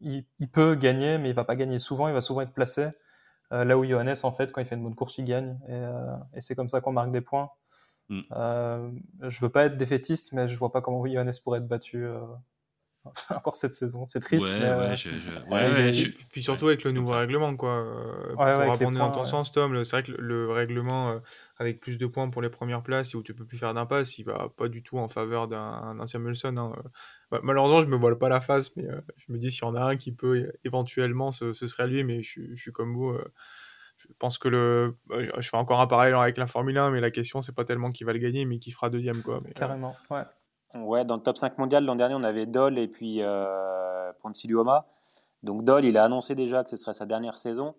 il, il, peut gagner, mais il va pas gagner souvent, il va souvent être placé. là où Johannes, en fait, quand il fait une bonne course, il gagne. Et, et c'est comme ça qu'on marque des points. Mm. Euh, je veux pas être défaitiste, mais je vois pas comment Johannes pourrait être battu. Encore cette saison. C'est triste. Ouais, mais, ouais, euh, je, je- ouais, ouais, il- je- Puis surtout ouais, avec le nouveau ça. règlement, quoi. euh, pour abonder dans ton ouais. sens, Tom, c'est vrai que le, le règlement euh, avec plus de points pour les premières places et où tu peux plus faire d'impasse, il va pas du tout en faveur d'un Samuelson. hein. Bah, malheureusement, je me voile pas la face, mais euh, je me dis s'il y en a un qui peut éventuellement, ce, ce serait lui, mais je, suis- je suis comme vous. euh, je pense que le. bah, Je fais encore un parallèle avec la Formule 1, mais la question, c'est pas tellement qui va le gagner, mais qui fera deuxième, quoi. Mais, euh, Carrément, ouais. Ouais, dans le top 5 mondial, l'an dernier, on avait Dole et puis euh. Donc Dole, il a annoncé déjà que ce serait sa dernière saison.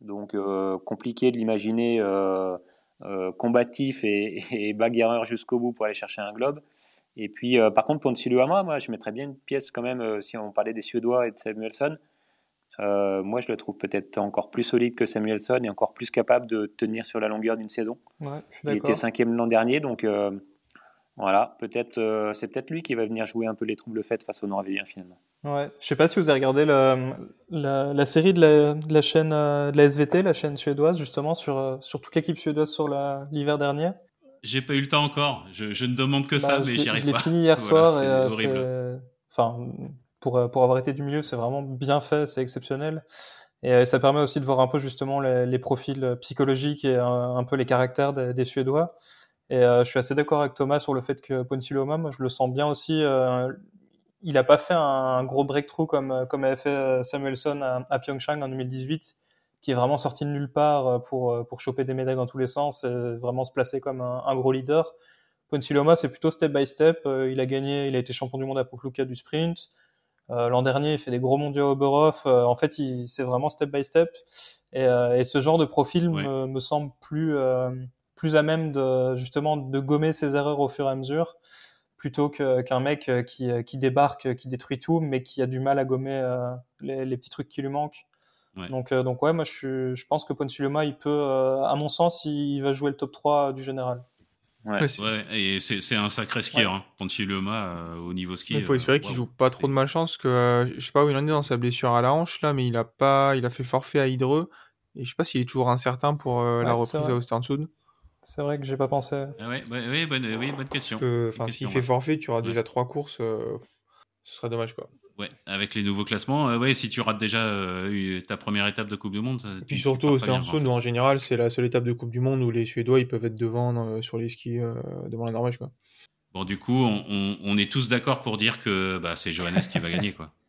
Donc euh, compliqué de l'imaginer euh, euh, combatif et, et bagarreur jusqu'au bout pour aller chercher un globe. Et puis, euh, par contre, Ponzilioma, moi, je mettrais bien une pièce quand même, si on parlait des Suédois et de Samuelson. Moi, je le trouve peut-être encore plus solide que Samuelson et encore plus capable de tenir sur la longueur d'une saison. ouais je suis Il était cinquième l'an dernier, donc voilà, peut-être euh, c'est peut-être lui qui va venir jouer un peu les troubles faits face aux Norvégiens finalement. Ouais. Je sais pas si vous avez regardé le- la, la série de la, de la chaîne euh, de la SVT, la chaîne suédoise, justement, sur, euh, sur toute l'équipe suédoise sur la- l'hiver dernier. J'ai pas eu le temps encore. Je, je ne demande que ça, Bah, je mais j'y arrive Je l'ai pas. fini hier Voilà, soir et euh, Enfin, pour, pour avoir été du milieu, c'est vraiment bien fait, c'est exceptionnel. Et euh, ça permet aussi de voir un peu justement les, les profils psychologiques et un, un peu les caractères des, des Suédois. Et euh, je suis assez d'accord avec Thomas sur le fait que Ponsiloma, moi je le sens bien aussi. euh, il n'a pas fait un, gros breakthrough comme, euh, comme avait fait euh, Samuelson à, à Pyeongchang en 2018, qui est vraiment sorti de nulle part euh, pour, pour choper des médailles dans tous les sens et vraiment se placer comme un, un gros leader. Ponsiloma, c'est plutôt step by step. Il a gagné, il a été champion du monde à Pokluka du sprint. Euh, L'an dernier, il fait des gros mondiaux Oberhof. Euh, en fait, c'est vraiment step by step. Et, et ce genre de profil Ouais. me, me semble plus, euh, plus à même de, justement, de gommer ses erreurs au fur et à mesure, plutôt que- qu'un mec euh, qui, euh, qui débarque, euh, qui détruit tout, mais qui a du mal à gommer euh, les, les petits trucs qui lui manquent. Ouais. Donc, euh, donc ouais, moi je, suis, je pense que Ponsuloma, il peut, euh, à mon sens, il va jouer le top 3 du général. Ouais. Ouais, c'est- Ouais, et c'est c'est un sacré skieur, hein. Euh, au niveau ski. Il faut euh, espérer qu'il joue pas trop de malchance, que euh, je sais pas où il en est dans sa blessure à la hanche là, mais il a pas, il a fait forfait à Hydreux et je sais pas s'il est toujours incertain pour euh, la reprise à Ostersund. C'est vrai que j'ai pas pensé. Ah ouais, ouais, bonne, oui, bonne question. Que, Enfin, s'il fait forfait, tu auras Ouais. déjà trois courses, euh, ce serait dommage quoi. Ouais, avec les nouveaux classements, euh, ouais, si tu rates déjà euh, eu ta première étape de Coupe du Monde, ça, Et puis surtout Ostersund, en fait. en général c'est la seule étape de Coupe du Monde où les Suédois ils peuvent être devant euh, sur les skis euh, devant la Norvège quoi. Bon, du coup, on, on- on est tous d'accord pour dire que bah, c'est Johannes qui va gagner, quoi.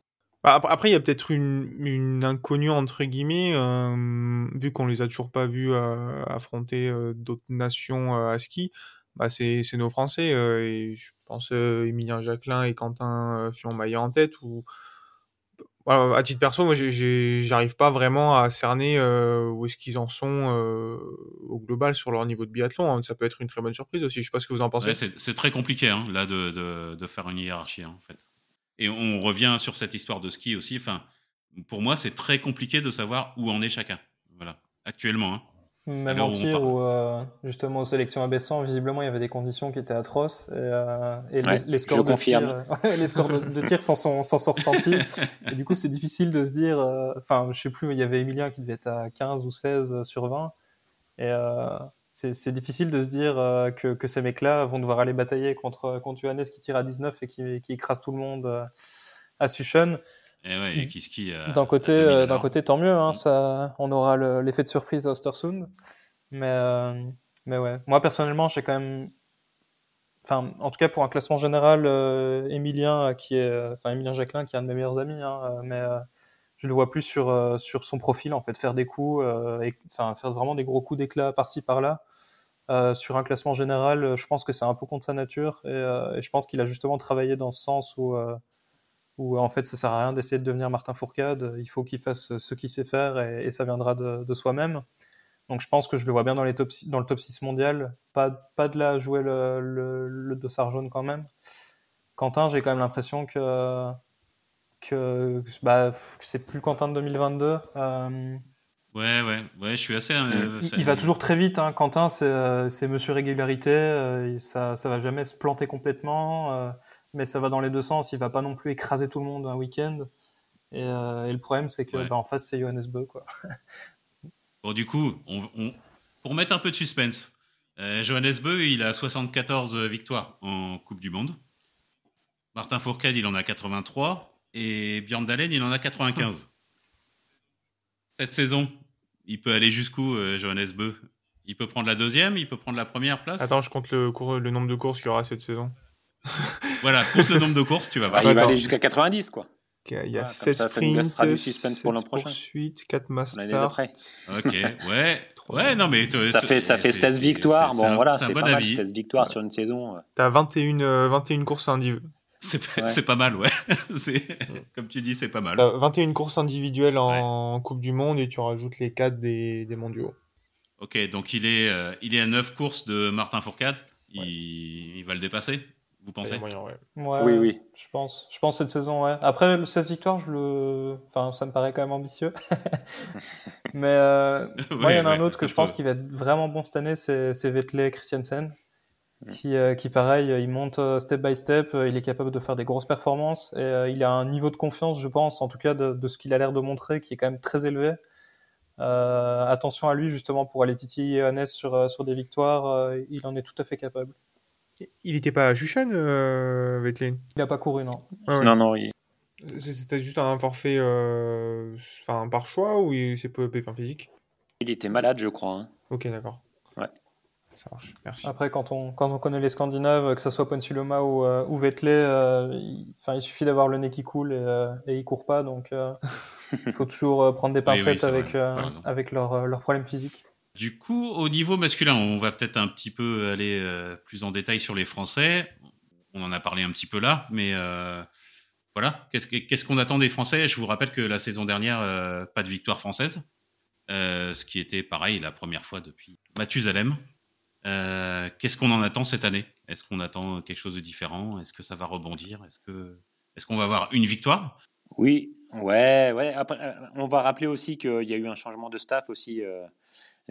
Bah, ap- après, il y a peut-être une, inconnue, entre guillemets, euh, vu qu'on les a toujours pas vus euh, affronter euh, d'autres nations à ski. Bah, c'est nos Français. je pense Emilien Jacquelin et Quentin Fillon-Maillet en tête. Ou... Voilà, à titre perso, moi, j'arrive pas vraiment à cerner où est-ce qu'ils en sont au global sur leur niveau de biathlon. hein. Ça peut être une très bonne surprise aussi. Je sais pas ce que vous en pensez. C'est très compliqué, hein, là, de faire une hiérarchie, hein, en fait. Et on revient sur cette histoire de ski aussi. Enfin, pour moi, c'est très compliqué de savoir où en est chacun. Voilà, actuellement. hein. Même en où on tir, où euh, justement aux sélections abaissant, visiblement il y avait des conditions qui étaient atroces et, euh, et Ouais, les, les scores de tir, euh, les scores de, de tir s'en sont, s'en sont ressentis. et du coup, c'est difficile de se dire. euh, Enfin, je sais plus, il y avait Emilien qui devait être à 15 ou 16 sur 20. Et euh, c'est difficile de se dire euh, que, que ces mecs-là vont devoir aller batailler contre, contre Johannes qui tire à 19 et qui, qui écrase tout le monde euh, à Suchen. Et ouais, et qui skie à- D'un côté, à 2000 à euh, d'un côté, tant mieux. Hein, Mm. ça, on aura le- l'effet de surprise à Ostersund. Mais, euh, mais ouais, moi personnellement, j'ai quand même, enfin, en tout cas pour un classement général, euh, Emilien euh, qui est, euh, enfin Emilien Jacquelin qui est un de mes meilleurs amis, hein, euh, mais euh, je le vois plus sur euh, sur son profil en fait, faire des coups, euh, enfin faire vraiment des gros coups d'éclat par-ci par-là. Euh, sur un classement général, euh, je pense que c'est un peu contre sa nature et, euh, et je pense qu'il a justement travaillé dans ce sens où euh, où en fait ça sert à rien d'essayer de devenir Martin Fourcade, il faut qu'il fasse ce qu'il sait faire et, et ça viendra de, de soi-même. Donc je pense que je le vois bien dans, les top, dans le top 6 mondial, pas, pas de là à jouer le, le, le dossard jaune quand même. Quentin, j'ai quand même l'impression que, que, bah, que c'est plus Quentin de 2022. Euh, Ouais, ouais, ouais, je suis assez. Euh, il, va toujours très vite, hein. Quentin, c'est euh, c'est monsieur régularité, euh, ça, ça va jamais se planter complètement, mais ça va dans les deux sens, il va pas non plus écraser tout le monde un week-end. Et, et le problème, c'est que Ouais. bah, en face, c'est Johannes Bö, quoi. Bon, du coup, on, on- pour mettre un peu de suspense, euh, Johannes Beu, il a 74 victoires en Coupe du Monde. Martin Fourcade, il en a 83 et Björn Dalen, il en a 95. Cette saison, il peut aller jusqu'où, euh, Johannes Beu? Il peut prendre la deuxième, il peut prendre la première place? Attends, je compte le, le nombre de courses qu'il y aura cette saison. voilà, compte le nombre de courses, tu vas voir. il va aller jusqu'à 90, quoi. Il y a 16 ça, sprints, ça du suspense pour l'an prochain. 4 masters. Ok, ouais. Ouais, non, mais ça fait, ça fait 16 victoires. Bon, voilà, c'est bon pas mal, 16 victoires sur une saison. T'as 21, 21 courses individuelles. C'est pas mal, ouais. Comme tu dis, c'est pas mal. 21 courses individuelles en Coupe du Monde et tu rajoutes les 4 des, des mondiaux. Ok, donc il est, euh, il est à 9 courses de Martin Fourcade. Il, il va le dépasser vous pensez? Oui, oui. Je pense. Je pense cette saison, ouais. Après, le 16 victoires, je le... enfin, ça me paraît quand même ambitieux. Mais euh, moi, il y en a un autre que je pense qui va être vraiment bon cette année, c'est Vettel Christiansen. Qui, euh, qui, pareil, il monte euh, step by step, il est capable de faire des grosses performances et il a un niveau de confiance, je pense, en tout cas de, de ce qu'il a l'air de montrer, qui est quand même très élevé. attention à lui justement pour aller titiller Johannes sur, sur des victoires, il en est tout à fait capable. Il n'était pas à Jushan, euh, Il n'a pas couru, non. Non, non, il... C'était juste un forfait euh, enfin, par choix ou c'est peu pépin physique? Il était malade, je crois. Hein. Ok, d'accord. Ouais. Ça marche, merci. Après, quand on, quand on connaît les Scandinaves, que ce soit Ponsuloma ou, euh, ou Vettel, euh, il, il, suffit d'avoir le nez qui coule et, euh, et il court pas. Donc, il faut toujours prendre des pincettes avec, avec leurs leur problèmes physiques. Du coup, au niveau masculin, on va peut-être un petit peu aller euh, plus en détail sur les Français. On en a parlé un petit peu là, mais euh, voilà. Qu'est-ce qu'on attend des Français? Je vous rappelle que la saison dernière, euh, pas de victoire française, ce qui était pareil la première fois depuis Mathusalem. Qu'est-ce qu'on en attend cette année? Est-ce qu'on attend quelque chose de différent? Est-ce que ça va rebondir? Est-ce que est-ce qu'on va avoir une victoire? Oui, ouais, ouais. Après, on va rappeler aussi qu'il y a eu un changement de staff aussi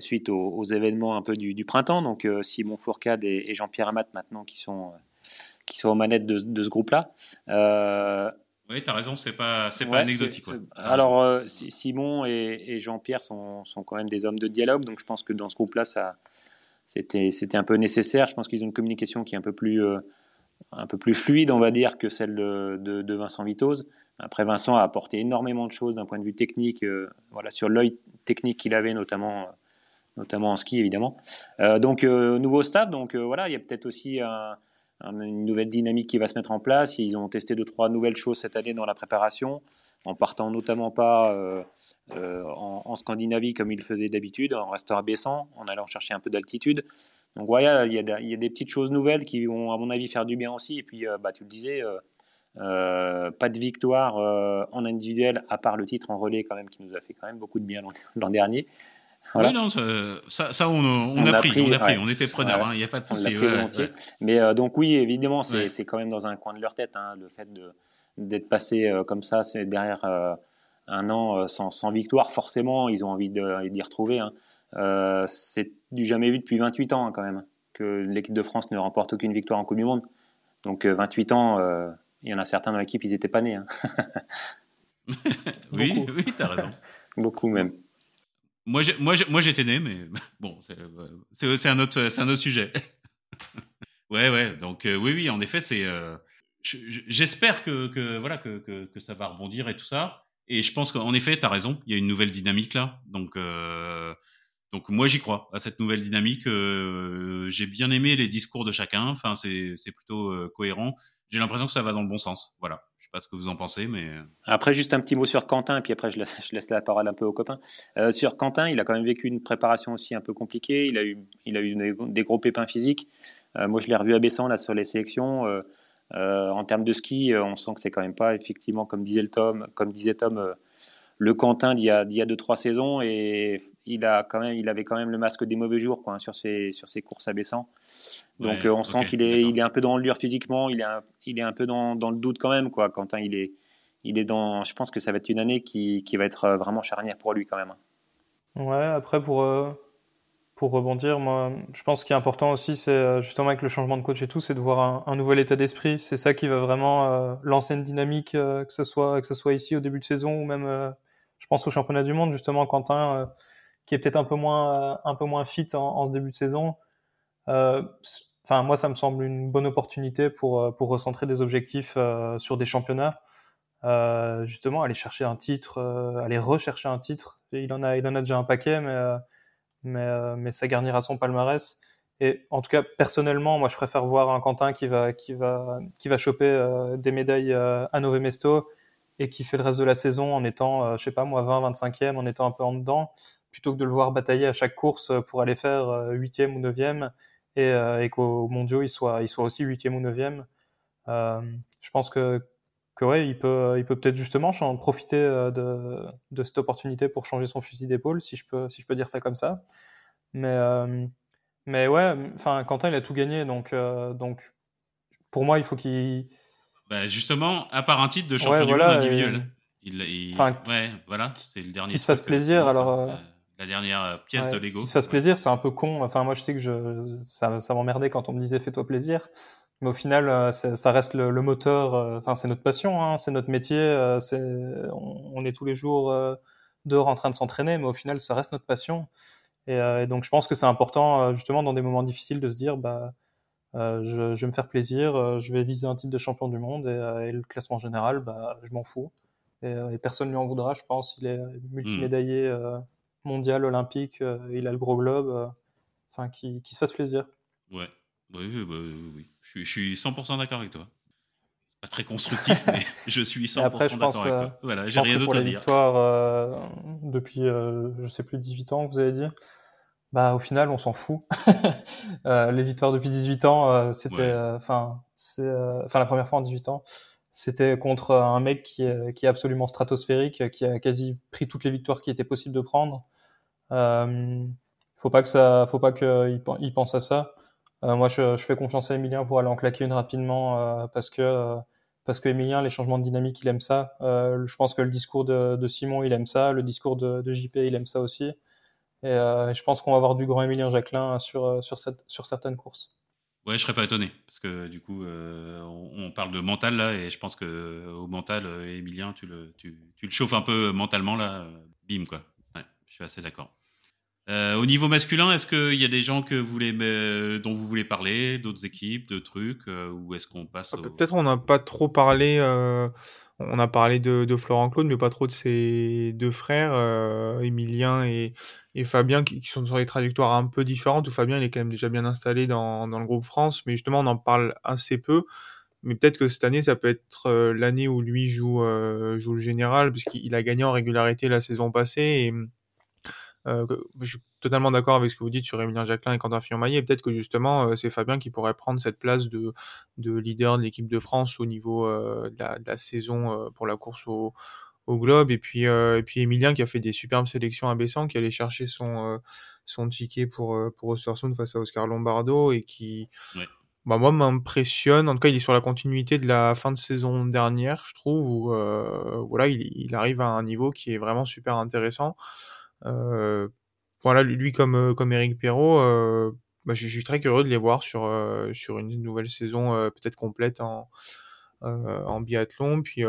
suite aux, événements un peu du, printemps. Donc euh, Simon Fourcade et, Jean-Pierre Amat maintenant qui sont, euh, qui sont aux manettes de, ce groupe-là. Euh, oui, tu as raison, c'est pas, c'est pas anecdotique. Alors, Simon et, Jean-Pierre sont, sont, quand même des hommes de dialogue, donc je pense que dans ce groupe-là, ça, c'était, c'était un peu nécessaire. Je pense qu'ils ont une communication qui est un peu plus, un peu plus fluide, on va dire, que celle de, Vincent Vitoz. Après, Vincent a apporté énormément de choses d'un point de vue technique, voilà, sur l'œil technique qu'il avait, notamment notamment en ski évidemment. Euh, donc euh, nouveau staff, donc euh, voilà, il y a peut-être aussi une nouvelle dynamique qui va se mettre en place. Ils ont testé deux trois nouvelles choses cette année dans la préparation, en partant notamment pas en, Scandinavie comme ils le faisaient d'habitude, en restant abaissant, en allant chercher un peu d'altitude. Donc voilà, il y, a, il y, a, des petites choses nouvelles qui vont à mon avis faire du bien aussi. Et puis bah, tu le disais. pas de victoire en individuel à part le titre en relais quand même qui nous a fait quand même beaucoup de bien l'an dernier. Oui, non, ça, ça, on, on, a, pris, on a pris, on était preneurs, il n'y a pas de souci. Mais euh, donc oui, évidemment, c'est quand même dans un coin de leur tête, hein, le fait d'être passé euh, comme ça, c'est derrière euh, un an sans, sans, victoire, forcément, ils ont envie d'y retrouver. Hein. c'est du jamais vu depuis 28 ans hein, quand même, que l'équipe de France ne remporte aucune victoire en Coupe du Monde. Donc 28 ans, il y en a certains dans l'équipe, ils n'étaient pas nés. oui, oui, tu as raison. Beaucoup même. Moi, moi, j'étais né, mais bon, c'est un autre, c'est un autre sujet. ouais, ouais. Donc euh, oui, oui, en effet, c'est. Euh, j'espère que, que, voilà que, que, ça va rebondir et tout ça. Et je pense qu'en effet, tu as raison. Il y a une nouvelle dynamique là. Donc euh, donc moi, j'y crois à cette nouvelle dynamique. J'ai bien aimé les discours de chacun. Enfin, c'est plutôt cohérent. J'ai l'impression que ça va dans le bon sens. Voilà pas ce que vous en pensez, mais. Euh. Après, juste un petit mot sur Quentin, puis après, je laisse, la parole un peu aux copains. Euh, sur Quentin, il a quand même vécu une préparation aussi un peu compliquée. Il a eu, il a eu des, gros pépins physiques. Euh, moi, je l'ai revu à Bessan là, sur les sélections. en termes de ski, on sent que c'est quand même pas, effectivement, comme disait, Tom, comme disait Tom, le Quentin d'il y a, d'il y a deux trois saisons et il a quand même il avait quand même le masque des mauvais jours quoi sur ses sur ses courses abaissant. Donc euh, on sent qu'il est il est un peu dans l'allure physiquement il est un, il est un peu dans, dans, le doute quand même quoi. Quentin il est il est dans je pense que ça va être une année qui, qui va être euh, vraiment charnière pour lui quand même ouais après pour euh, pour rebondir moi je pense qu'il est important aussi c'est justement avec le changement de coach et tout c'est de voir un, nouvel état d'esprit. C'est ça qui va vraiment lancer une dynamique que ce soit que ce soit ici au début de saison ou même je pense au championnat du monde, justement, Quentin, euh, qui est peut-être un peu moins, euh, un peu moins fit en, ce début de saison. Euh, enfin moi ça me semble une bonne opportunité pour pour recentrer des objectifs sur des championnats. justement, aller chercher un titre, aller rechercher un titre. Il en a, il en a déjà un paquet, mais mais, mais ça garnira son palmarès. Et en tout cas, personnellement, moi, je préfère voir un Quentin qui va, qui va, qui va choper des médailles à Nové Mesto et qui fait le reste de la saison en étant, euh, je sais pas moi, 20, 25e, en étant un peu en dedans, plutôt que de le voir batailler à chaque course pour aller faire 8e ou 9e et, qu'au mondiaux, il soit, il soit aussi 8e ou 9e. je pense que, que ouais, il peut, il peut peut-être justement profiter de, cette opportunité pour changer son fusil d'épaule, si je peux, si je peux dire ça comme ça. Mais, mais ouais, Quentin, il a tout gagné, donc, euh, donc pour moi, il faut qu'il. Bah justement, à part un titre de champion du monde individuel. Il, ouais, voilà, c'est le dernier. Qu'il se fasse plaisir, alors. Euh, la, dernière euh, pièce de Lego. Qu'il se fasse plaisir, c'est un peu con. Enfin, moi, je sais que je, ça, ça m'emmerdait quand on me disait fais-toi plaisir. Mais au final, ça reste le, moteur. Enfin, c'est notre passion, hein, c'est notre métier. c'est, on, on, est tous les jours dehors en train de s'entraîner, mais au final, ça reste notre passion. Euh, et, donc je pense que c'est important euh, justement dans des moments difficiles de se dire bah euh, je, je, vais me faire plaisir, je vais viser un titre de champion du monde et, le classement général, bah, je m'en fous. Et, et, personne lui en voudra, je pense. Il est multimédaillé hmm. mondial, olympique, il a le gros globe. Enfin, qui, qui, se fasse plaisir. Ouais, oui, oui, oui. Je, suis 100% d'accord avec toi pas très constructif, mais je suis 100% d'accord avec toi. Voilà, j'ai rien d'autre à dire. Victoire, depuis, je sais plus, 18 ans, vous avez dit bah au final on s'en fout. euh, les victoires depuis 18 ans, euh, c'était, euh, enfin c'est, euh, enfin la première fois en 18 ans, c'était contre un mec qui est, qui est absolument stratosphérique, qui a quasi pris toutes les victoires qui étaient possibles de prendre. Faut pas que ça, faut pas qu'il il pense à ça. moi je, je, fais confiance à Emilien pour aller en claquer une rapidement parce que parce que Emilien, les changements de dynamique, il aime ça. Je pense que le discours de, de, Simon, il aime ça. Le discours de, de JP, il aime ça aussi. Et euh, je pense qu'on va avoir du grand Emilien Jacquelin sur, euh, sur, cette, sur certaines courses. Ouais, je serais pas étonné parce que du coup, euh, on, parle de mental là, et je pense que au mental, Emilien, tu le, tu, tu, le chauffes un peu mentalement là, bim quoi. Ouais, je suis assez d'accord. Euh, au niveau masculin, est-ce qu'il y a des gens que vous voulez, euh, dont vous voulez parler, d'autres équipes, de trucs, euh, ou est-ce qu'on passe ah, Peut-être on n'a pas trop parlé. On a parlé de, de, Florent Claude, mais pas trop de ses deux frères, Emilien et, et Fabien, qui, sont sur des trajectoires un peu différentes. Où Fabien, il est quand même déjà bien installé dans, dans le groupe France, mais justement, on en parle assez peu. Mais peut-être que cette année, ça peut être l'année où lui joue, joue le général, puisqu'il a gagné en régularité la saison passée. Euh, je suis totalement d'accord avec ce que vous dites sur Emilien Jacquelin et Quentin Fillon-Maillet. Peut-être que justement, euh, c'est Fabien qui pourrait prendre cette place de, de leader de l'équipe de France au niveau euh, de, la, de, la, saison pour la course au, au globe. Et puis, et puis Emilien qui a fait des superbes sélections à Bessan, qui allait chercher son, son ticket pour, pour Östersund face à Oscar Lombardo et qui, ouais. bah, moi, m'impressionne. En tout cas, il est sur la continuité de la fin de saison dernière, je trouve, où voilà, il, il arrive à un niveau qui est vraiment super intéressant. Euh, voilà, lui comme euh, comme Eric Perrault, euh, bah, je, suis très curieux de les voir sur sur une nouvelle saison peut-être complète en en biathlon, puis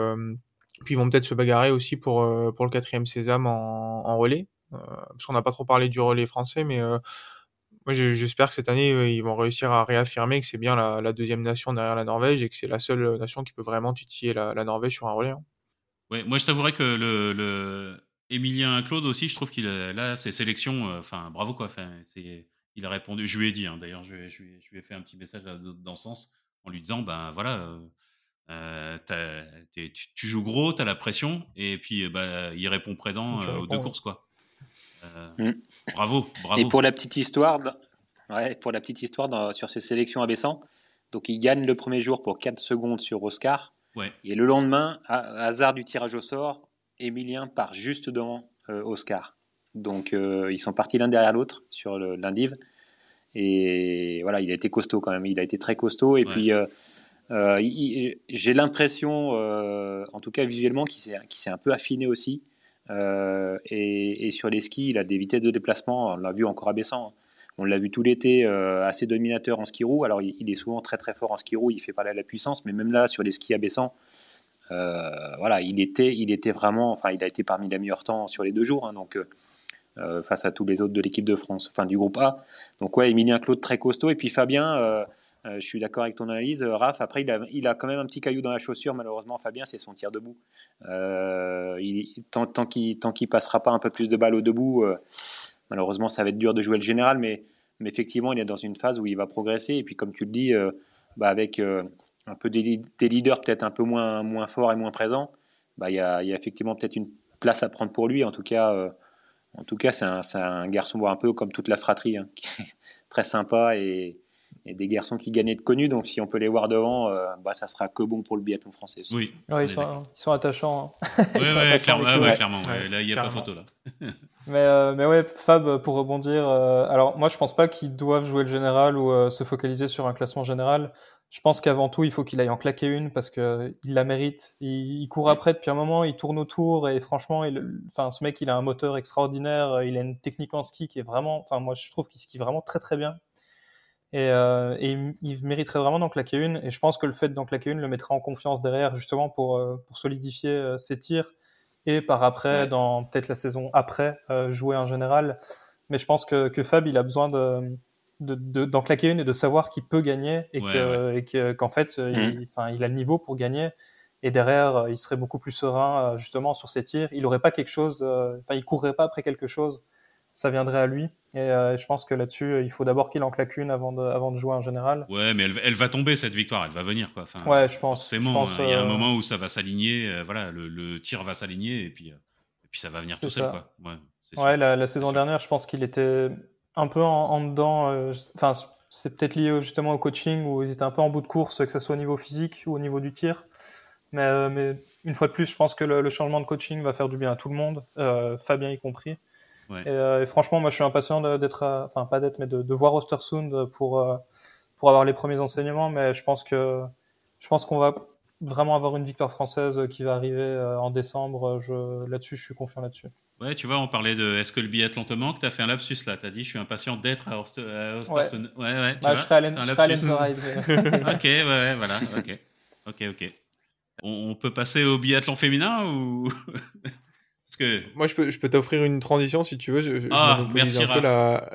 puis ils vont peut-être se bagarrer aussi pour pour le quatrième sésame en, en relais, parce qu'on n'a pas trop parlé du relais français, mais j'espère que cette année, ils vont réussir à réaffirmer que c'est bien la, deuxième nation derrière la Norvège et que c'est la seule nation qui peut vraiment titiller la, la Norvège sur un relais. Hein. Ouais, moi, je t'avouerais que le, le, Emilien Claude aussi, je trouve qu'il a là ses sélections, euh, enfin bravo quoi. Enfin, c'est, il a répondu. Je lui ai dit hein, d'ailleurs, je, je, je, lui ai fait un petit message dans ce sens en lui disant ben voilà, euh, tu, tu, joues gros, tu as la pression et puis bah, il répond présent euh, aux deux courses quoi. Mm. Bravo, bravo. Et pour la petite histoire, ouais, pour la petite histoire dans, sur ces sélections abaissant, donc il gagne le premier jour pour 4 secondes sur Oscar. Ouais. Et le lendemain, hasard du tirage au sort, Emilien part juste devant euh, Oscar. Donc euh, ils sont partis l'un derrière l'autre sur l'indiv. Et voilà, il a été costaud quand même. Il a été très costaud. Et puis euh, j'ai l'impression, en tout cas visuellement, qu'il s'est un peu affiné aussi. Et, et, sur les skis, il a des vitesses de déplacement. On l'a vu encore abaissant. Hein. On l'a vu tout l'été, assez dominateur en ski roue. Alors il, est souvent très très fort en ski roue. Il fait parler à la puissance, mais même là sur les skis abaissants, voilà, il était, il était vraiment, enfin, il a été parmi les meilleurs temps sur les deux jours, hein, donc euh, euh, face à tous les autres de l'équipe de France, enfin du groupe A. Donc ouais, Emilien Claude très costaud et puis Fabien, je suis d'accord avec ton analyse, Raph. Après, il a, quand même un petit caillou dans la chaussure, malheureusement, Fabien, c'est son tir debout. tant qu'il ne passera pas un peu plus de balles au debout, malheureusement, ça va être dur de jouer le général, mais, mais effectivement, il est dans une phase où il va progresser. Et puis, comme tu le dis, bah, avec un peu des, leaders peut-être un peu moins, moins forts et moins présents, bah, il, y a, il y a effectivement peut-être une place à prendre pour lui. En tout cas, en tout cas, c'est un, un, garçon un peu comme toute la fratrie, hein, qui est très sympa et, des garçons qui gagnent de connus. Donc, si on peut les voir devant, euh, bah, ça sera que bon pour le biathlon français. Oui, ils, sont, attachants. Hein. Oui, ouais, clairement. là, il n'y a pas photo là. mais, euh, mais ouais, Fab, pour rebondir, euh, alors moi, je pense pas qu'ils doivent jouer le général ou se focaliser sur un classement général. Je pense qu'avant tout, il faut qu'il aille en claquer une parce que il la mérite. Il, il, court après depuis un moment, il tourne autour et franchement, il, enfin, ce mec, il a un moteur extraordinaire. Il a une technique en ski qui est vraiment, enfin, moi, je trouve qu'il skie vraiment très très bien. Et, euh, et il, mériterait vraiment d'en claquer une. Et je pense que le fait d'en claquer une le mettra en confiance derrière, justement pour euh, pour solidifier euh, ses tirs et par après, dans peut-être la saison après, euh, jouer en général. Mais je pense que, que Fab, il a besoin de d'en de, claquer une et de savoir qu'il peut gagner et que qu'en fait euh, il, mmh. enfin il a le niveau pour gagner. Et derrière euh, il serait beaucoup plus serein euh, justement sur ses tirs. Il aurait pas quelque chose enfin il courrait pas après quelque chose ça viendrait à lui. Et je pense que là-dessus il faut d'abord qu'il en claque une avant de avant de jouer en général. Ouais mais elle, elle, va tomber cette victoire. Elle va venir quoi. Enfin, ouais je pense forcément il y a un moment où ça va s'aligner voilà le, le, tir va s'aligner et puis et puis ça va venir tout seul quoi. Ouais, ouais la, la saison dernière je pense qu'il était un peu en, dedans. Euh, enfin, c'est peut-être lié justement au coaching où ils étaient un peu en bout de course, que ce soit au niveau physique ou au niveau du tir. Mais, euh, mais une fois de plus, je pense que le, changement de coaching va faire du bien à tout le monde, euh, Fabien y compris. Et, franchement, moi, je suis impatient d'être, enfin pas d'être, mais de, voir Ostersund pour pour avoir les premiers enseignements. Mais je pense que je pense qu'on va vraiment avoir une victoire française qui va arriver en décembre. Je, là-dessus, je suis confiant là-dessus. Ouais, tu vois, on parlait de est-ce que le biathlon te manque? T'as fait un lapsus là. T'as dit je suis impatient d'être à Ostersund. Ouais, ouais, ouais bah, je serai à ok, ouais, voilà. Ok, ok, ok. On, peut passer au biathlon féminin ou? que moi, je peux, je peux t'offrir une transition si tu veux. Je, ah, merci un peu la,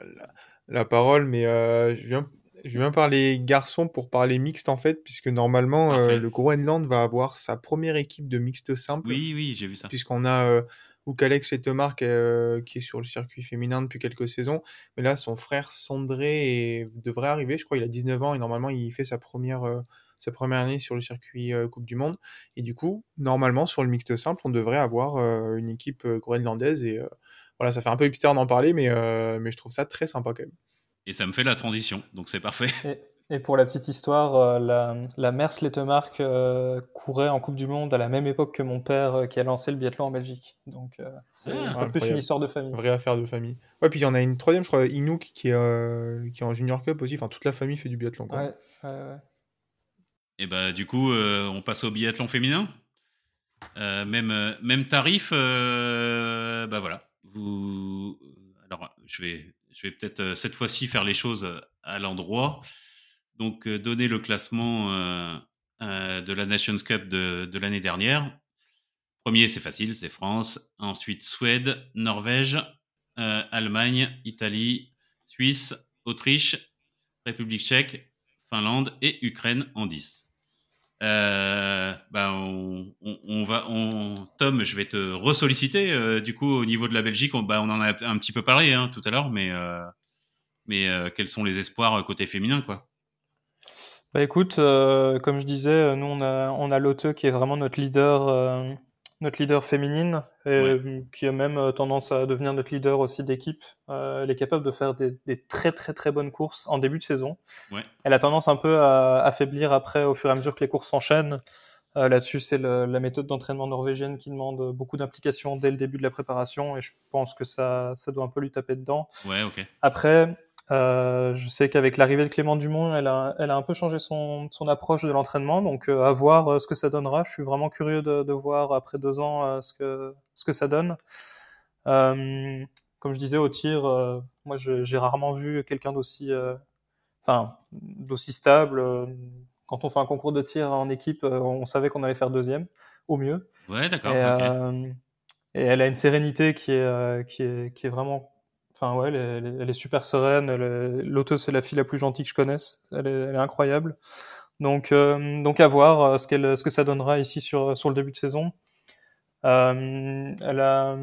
la, parole, mais euh, je viens. Je viens parler garçons pour parler mixte en fait, puisque normalement euh, le Groenland va avoir sa première équipe de mixte simple. Oui, oui, j'ai vu ça. Puisqu'on a euh, ou qu'Alex Ettemar euh, qui est sur le circuit féminin depuis quelques saisons. Mais là, son frère Sandré devrait arriver. Je crois qu'il a 19 ans et normalement, il fait sa première, sa première année sur le circuit euh, Coupe du Monde. Et du coup, normalement, sur le mixte simple, on devrait avoir une équipe groenlandaise. Et voilà, ça fait un peu hipster d'en parler, mais, mais je trouve ça très sympa quand même. Et ça me fait la transition, donc c'est parfait. Et pour la petite histoire, euh, la, la Mers Lettemark euh, courait en Coupe du Monde à la même époque que mon père euh, qui a lancé le biathlon en Belgique. Donc c'est ah, un peu une histoire de famille. Vraie affaire de famille. Ouais, puis il y en a une troisième, je crois, Inouk, qui est, qui est en Junior Cup aussi. Enfin, toute la famille fait du biathlon. Quoi. Ouais, ouais, ouais. Et bah du coup, on passe au biathlon féminin. même, même tarif, bah voilà. Je vais, peut-être cette fois-ci faire les choses à l'endroit. Donc, euh, donner le classement euh, euh, de la Nations Cup de, de l'année dernière. Premier, c'est facile, c'est France. Ensuite, Suède, Norvège, Allemagne, Italie, Suisse, Autriche, République tchèque, Finlande et Ukraine en 10. Euh, ben on, va, on, Tom, je vais te ressolliciter. du coup, au niveau de la Belgique, on, bah, on en a un petit peu parlé hein, tout à l'heure, mais, mais quels sont les espoirs côté féminin, quoi? Bah écoute, euh, comme je disais, euh, nous on a on qui est vraiment notre leader euh, notre leader féminine et qui a même tendance à devenir notre leader aussi d'équipe. elle est capable de faire des, des, très très très bonnes courses en début de saison. Ouais. Elle a tendance un peu à affaiblir après au fur et à mesure que les courses s'enchaînent. Là-dessus, c'est la méthode d'entraînement norvégienne qui demande beaucoup d'implication dès le début de la préparation et je pense que ça ça doit un peu lui taper dedans. Ouais. Après, euh, je sais qu'avec l'arrivée de Clément Dumont, elle a, elle a un peu changé son, son approche de l'entraînement, donc euh, à voir euh, ce que ça donnera. Je suis vraiment curieux de, de voir après deux ans ce que ce que ça donne. comme je disais au tir, moi j'ai rarement vu quelqu'un d'aussi, enfin d'aussi stable. Quand on fait un concours de tir en équipe, on savait qu'on allait faire deuxième, au mieux. Ouais, d'accord. Et, et, elle a une sérénité qui est qui est qui est vraiment enfin ouais, elle est, super sereine. L'auto, c'est la fille la plus gentille que je connaisse. Elle est, incroyable. Donc, donc à voir ce, qu'elle, ce que ça donnera ici sur, sur le début de saison. elle a,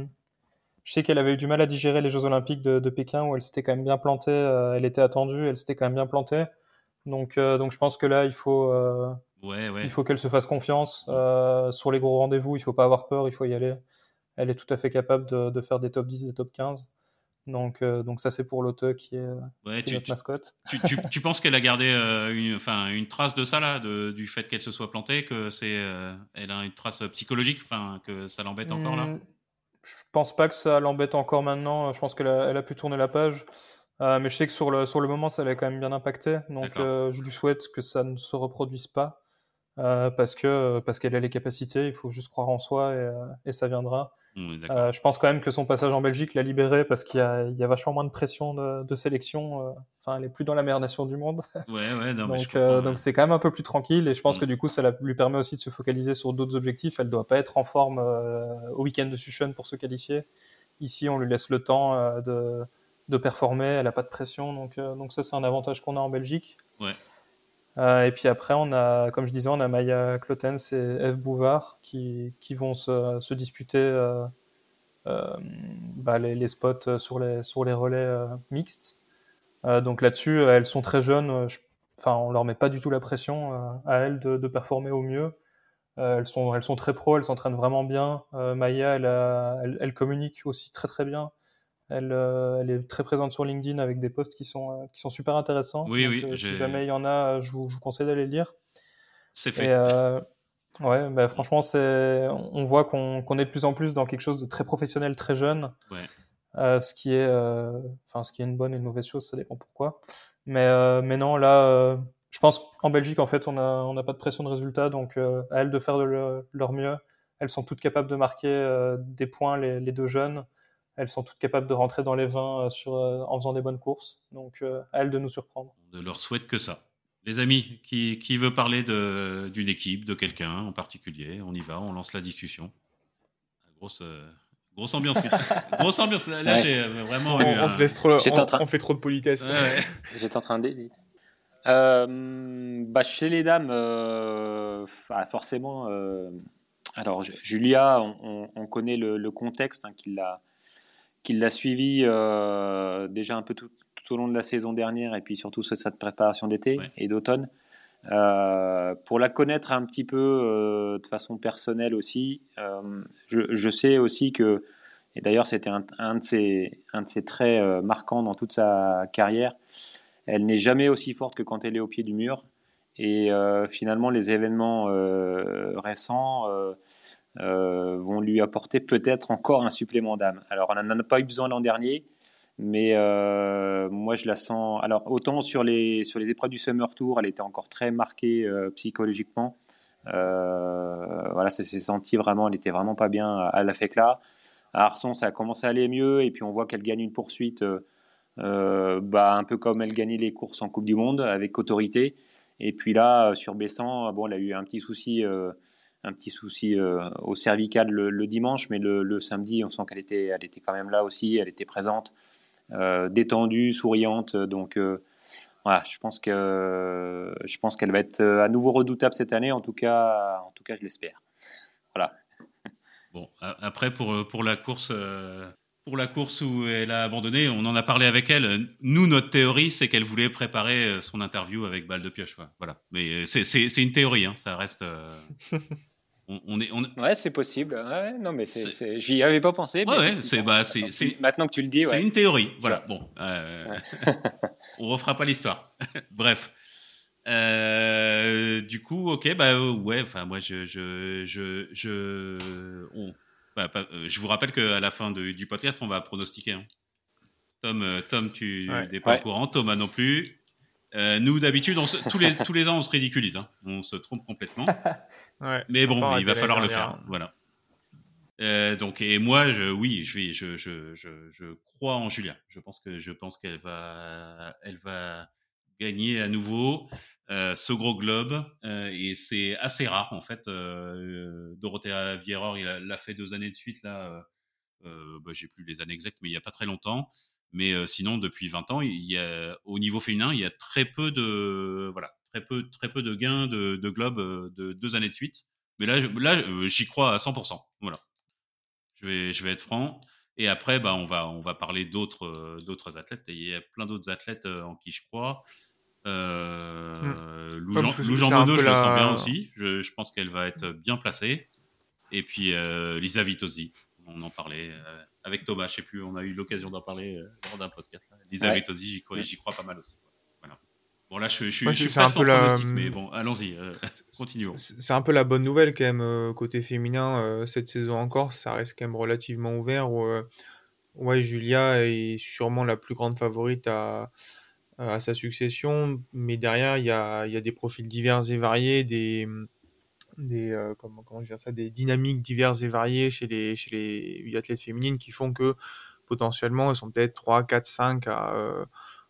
je sais qu'elle avait eu du mal à digérer les Jeux Olympiques de, de Pékin où elle s'était quand même bien plantée. elle était attendue, elle s'était quand même bien plantée. Donc, donc je pense que là, il faut, il faut qu'elle se fasse confiance. Euh, sur les gros rendez-vous, il faut pas avoir peur, il faut y aller. Elle est tout à fait capable de, faire des top 10, des top 15. Donc, euh, donc ça, c'est pour l'auteur qui est, notre mascotte. Tu, penses qu'elle a gardé euh, une, enfin, une trace de ça, là, du fait qu'elle se soit plantée, que c'est, elle a une trace psychologique, enfin, que ça l'embête encore là? Hmm, Je pense pas que ça l'embête encore maintenant. Je pense qu'elle a, elle a pu tourner la page. mais je sais que sur le, sur le moment, ça l'a quand même bien impacté. Donc, je lui souhaite que ça ne se reproduise pas. Euh, parce que parce qu'elle a les capacités, il faut juste croire en soi et, euh, et ça viendra. euh, je pense quand même que son passage en Belgique l'a libéré parce qu'il y y a vachement moins de pression de, de sélection. Euh, enfin, elle est plus dans la meilleure nation du monde. Ouais, ouais, non, donc c'est quand même un peu plus tranquille et je pense mm. que du coup ça la, lui permet aussi de se focaliser sur d'autres objectifs. Elle doit pas être en forme au week-end de Sushun pour se qualifier. Ici, on lui laisse le temps de de performer. Elle a pas de pression, donc donc ça c'est un avantage qu'on a en Belgique. Ouais. Euh, et puis après, on a, comme je disais, on a Maya Clotens et Eve Bouvard qui, qui vont se, se disputer euh, euh, bah, les, les, spots sur les, sur les relais mixtes. donc là-dessus, elles sont très jeunes. enfin, on leur met pas du tout la pression à elles de, de, performer au mieux. elles, sont, elles sont très pro, elles s'entraînent vraiment bien. Maya, elle, elle, elle, communique aussi très très bien. Elle, euh, elle, est très présente sur LinkedIn avec des posts qui sont, euh, qui sont super intéressants. Oui, oui. Euh, si jamais il y en a, je vous, je vous conseille d'aller lire. C'est fait. Et, ouais, bah, franchement, c'est, on voit qu'on qu'on est de plus en plus dans quelque chose de très professionnel, très jeune. Ouais. ce qui est, enfin, ce qui est une bonne et une mauvaise chose, ça dépend pourquoi. Mais, mais non, là, je pense qu'en Belgique, en fait, on n'a on a pas de pression de résultat, donc à elles de faire de leur mieux. Elles sont toutes capables de marquer des points, les, les deux jeunes elles sont toutes capables de rentrer dans les 20 euh, sur, euh, en faisant des bonnes courses. Donc, euh, à elles de nous surprendre. On ne leur souhaite que ça. Les amis, qui, qui veut parler d'une équipe, de quelqu'un en particulier? On y va, on lance la discussion. Grosse, grosse ambiance. grosse ambiance. Là, j'ai vraiment. On, se laisse trop. On, fait trop de politesse. J'étais en train de. Euh, bah, chez les dames, bah, forcément. alors, Julia, on, connaît le, contexte hein, qui l'a qu'il l'a suivi euh, déjà un peu tout, au long de la saison dernière et puis surtout cette préparation d'été et d'automne. Euh, pour la connaître un petit peu euh, de façon personnelle aussi, je, sais aussi que, et d'ailleurs c'était un, un, de ses, un de ses traits marquants dans toute sa carrière, elle n'est jamais aussi forte que quand elle est au pied du mur. Et finalement, les événements récents euh, vont lui apporter peut-être encore un supplément d'âme. Alors, on n'en a pas eu besoin l'an dernier, mais euh, moi, je la sens. Alors, autant sur les, sur les épreuves du Summer Tour, elle était encore très marquée euh, psychologiquement. voilà, ça s'est senti vraiment, elle était vraiment pas bien à la FECLA. À Arson, ça a commencé à aller mieux, et puis on voit qu'elle gagne une poursuite, bah, un peu comme elle gagnait les courses en Coupe du Monde, avec autorité. Et puis là, sur Bessan, bon, elle a eu un petit souci un petit souci euh, au cervical le, dimanche, mais le, samedi, on sent qu'elle était, elle était quand même là aussi, elle était présente, euh, détendue, souriante. Donc euh, voilà, je pense que je pense qu'elle va être à nouveau redoutable cette année. En tout cas, en tout cas, je l'espère. Voilà. Bon, après pour pour la course. Pour la course où elle a abandonné, on en a parlé avec elle. Nous, notre théorie, c'est qu'elle voulait préparer son interview avec balle de pioche. Voilà. Mais c'est une théorie, hein. ça reste. on, est, on... Ouais, c'est possible. non, mais j'y avais pas pensé. c'est, bah, Maintenant que tu le dis, c'est une théorie. Voilà. Bon, euh, on refera pas l'histoire. Bref. Euh, du coup, ok, bah ouais. Enfin, moi, je, je, je, je, bah, euh, je vous rappelle qu'à la fin du podcast, on va pronostiquer. Hein. Tom, Tom, tu n'es pas au courant. Thomas non plus. Euh, nous, d'habitude, tous les, tous les ans, on se ridiculise. Hein. On se trompe complètement. Mais bon, il va falloir le faire. Voilà. Euh, donc, et moi, je, oui, je, je, je, je, je, crois en Julia. Je pense que je pense qu'elle va, elle va gagner à nouveau euh, ce gros globe. Euh, et c'est assez rare, en fait. Euh, Dorothea Vieror, il l'a fait deux années de suite, là. bah, J'ai plus les années exactes, mais il n'y a pas très longtemps. Mais sinon, depuis 20 ans, il y a, au niveau féminin, il y a très peu de, voilà, très peu, très peu de gains de, de globes de deux années de suite. Mais là, là j'y crois à 100%. Voilà. Je vais, je vais être franc. Et après, bah, on, va, on va parler d'autres, d'autres athlètes. il y a plein d'autres athlètes en qui je crois. Euh, mmh. Lou, Jean, Lou Jean Monod, je le sens bien aussi. Je, je pense qu'elle va être bien placée. Et puis euh, Lisa Vitozzi, on en parlait euh, avec Thomas, je sais plus, on a eu l'occasion d'en parler euh, lors d'un podcast. Lisa ouais. Vitozzi, j'y crois, crois, pas mal aussi. Voilà. Bon là, je, je, je, je suis un peu la... mais bon, allons-y, euh, continuons. C'est un peu la bonne nouvelle quand même euh, côté féminin euh, cette saison encore, ça reste quand même relativement ouvert. Où, ouais, Julia est sûrement la plus grande favorite à à sa succession, mais derrière il y a, y a des profils divers et variés, des des, euh, comment, dire ça, des dynamiques diverses et variées chez les, chez les athlètes féminines qui font que potentiellement elles sont peut-être 3, 4, 5 à, euh,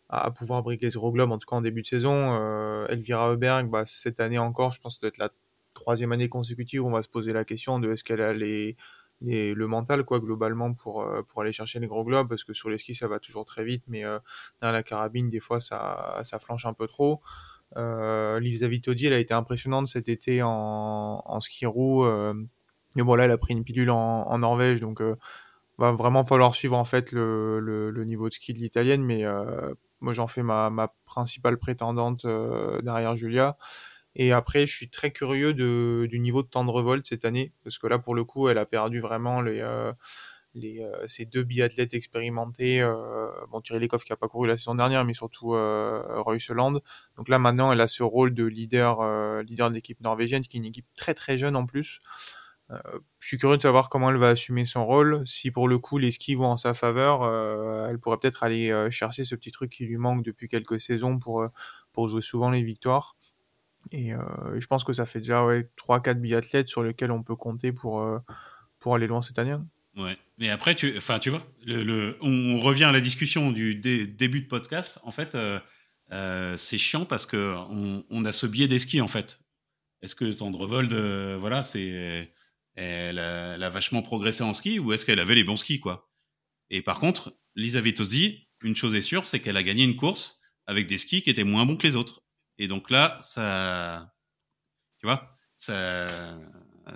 à pouvoir briquer ce gros globe, en tout cas en début de saison. Euh, Elvira Heuberg, bah, cette année encore, je pense que ça doit être la troisième année consécutive où on va se poser la question de est-ce qu'elle a les, les, le mental quoi globalement pour pour aller chercher les gros globes parce que sur les skis ça va toujours très vite mais dans la carabine des fois ça ça flanche un peu trop euh, Vitodi, elle a été impressionnante cet été en, ski roue. Euh, mais bon, là, elle a pris une pilule en, Norvège, donc euh, va vraiment falloir suivre en fait le, niveau de ski de l'italienne. Mais euh, moi, j'en fais ma, principale prétendante euh, derrière Julia. Et après, je suis très curieux du niveau de temps de revolte cette année, parce que là, pour le coup, elle a perdu vraiment les, euh, ces deux biathlètes expérimentés, euh, bon Thierry Lecoff qui a pas couru la saison dernière, mais surtout euh, Reuseland. Donc là maintenant, elle a ce rôle de leader, leader de l'équipe norvégienne, qui est une équipe très très jeune en plus. Je suis curieux de savoir comment elle va assumer son rôle. Si pour le coup les skis vont en sa faveur, elle pourrait peut-être aller chercher ce petit truc qui lui manque depuis quelques saisons pour pour jouer souvent les victoires. Et je pense que ça fait déjà ouais, 3-4 biathlètes sur lesquels on peut compter pour, pour aller loin cette année. Ouais. Mais après, tu, enfin, tu vois, le, le, on revient à la discussion du dé, début de podcast. En fait, euh, euh, c'est chiant parce que on, on, a ce biais des skis en fait. Est-ce que Tendrevold, euh, voilà, c'est, elle a, elle a, vachement progressé en ski ou est-ce qu'elle avait les bons skis quoi? Et par contre, Lisa Vitozzi, une chose est sûre, c'est qu'elle a gagné une course avec des skis qui étaient moins bons que les autres. Et donc là, ça, tu vois, ça,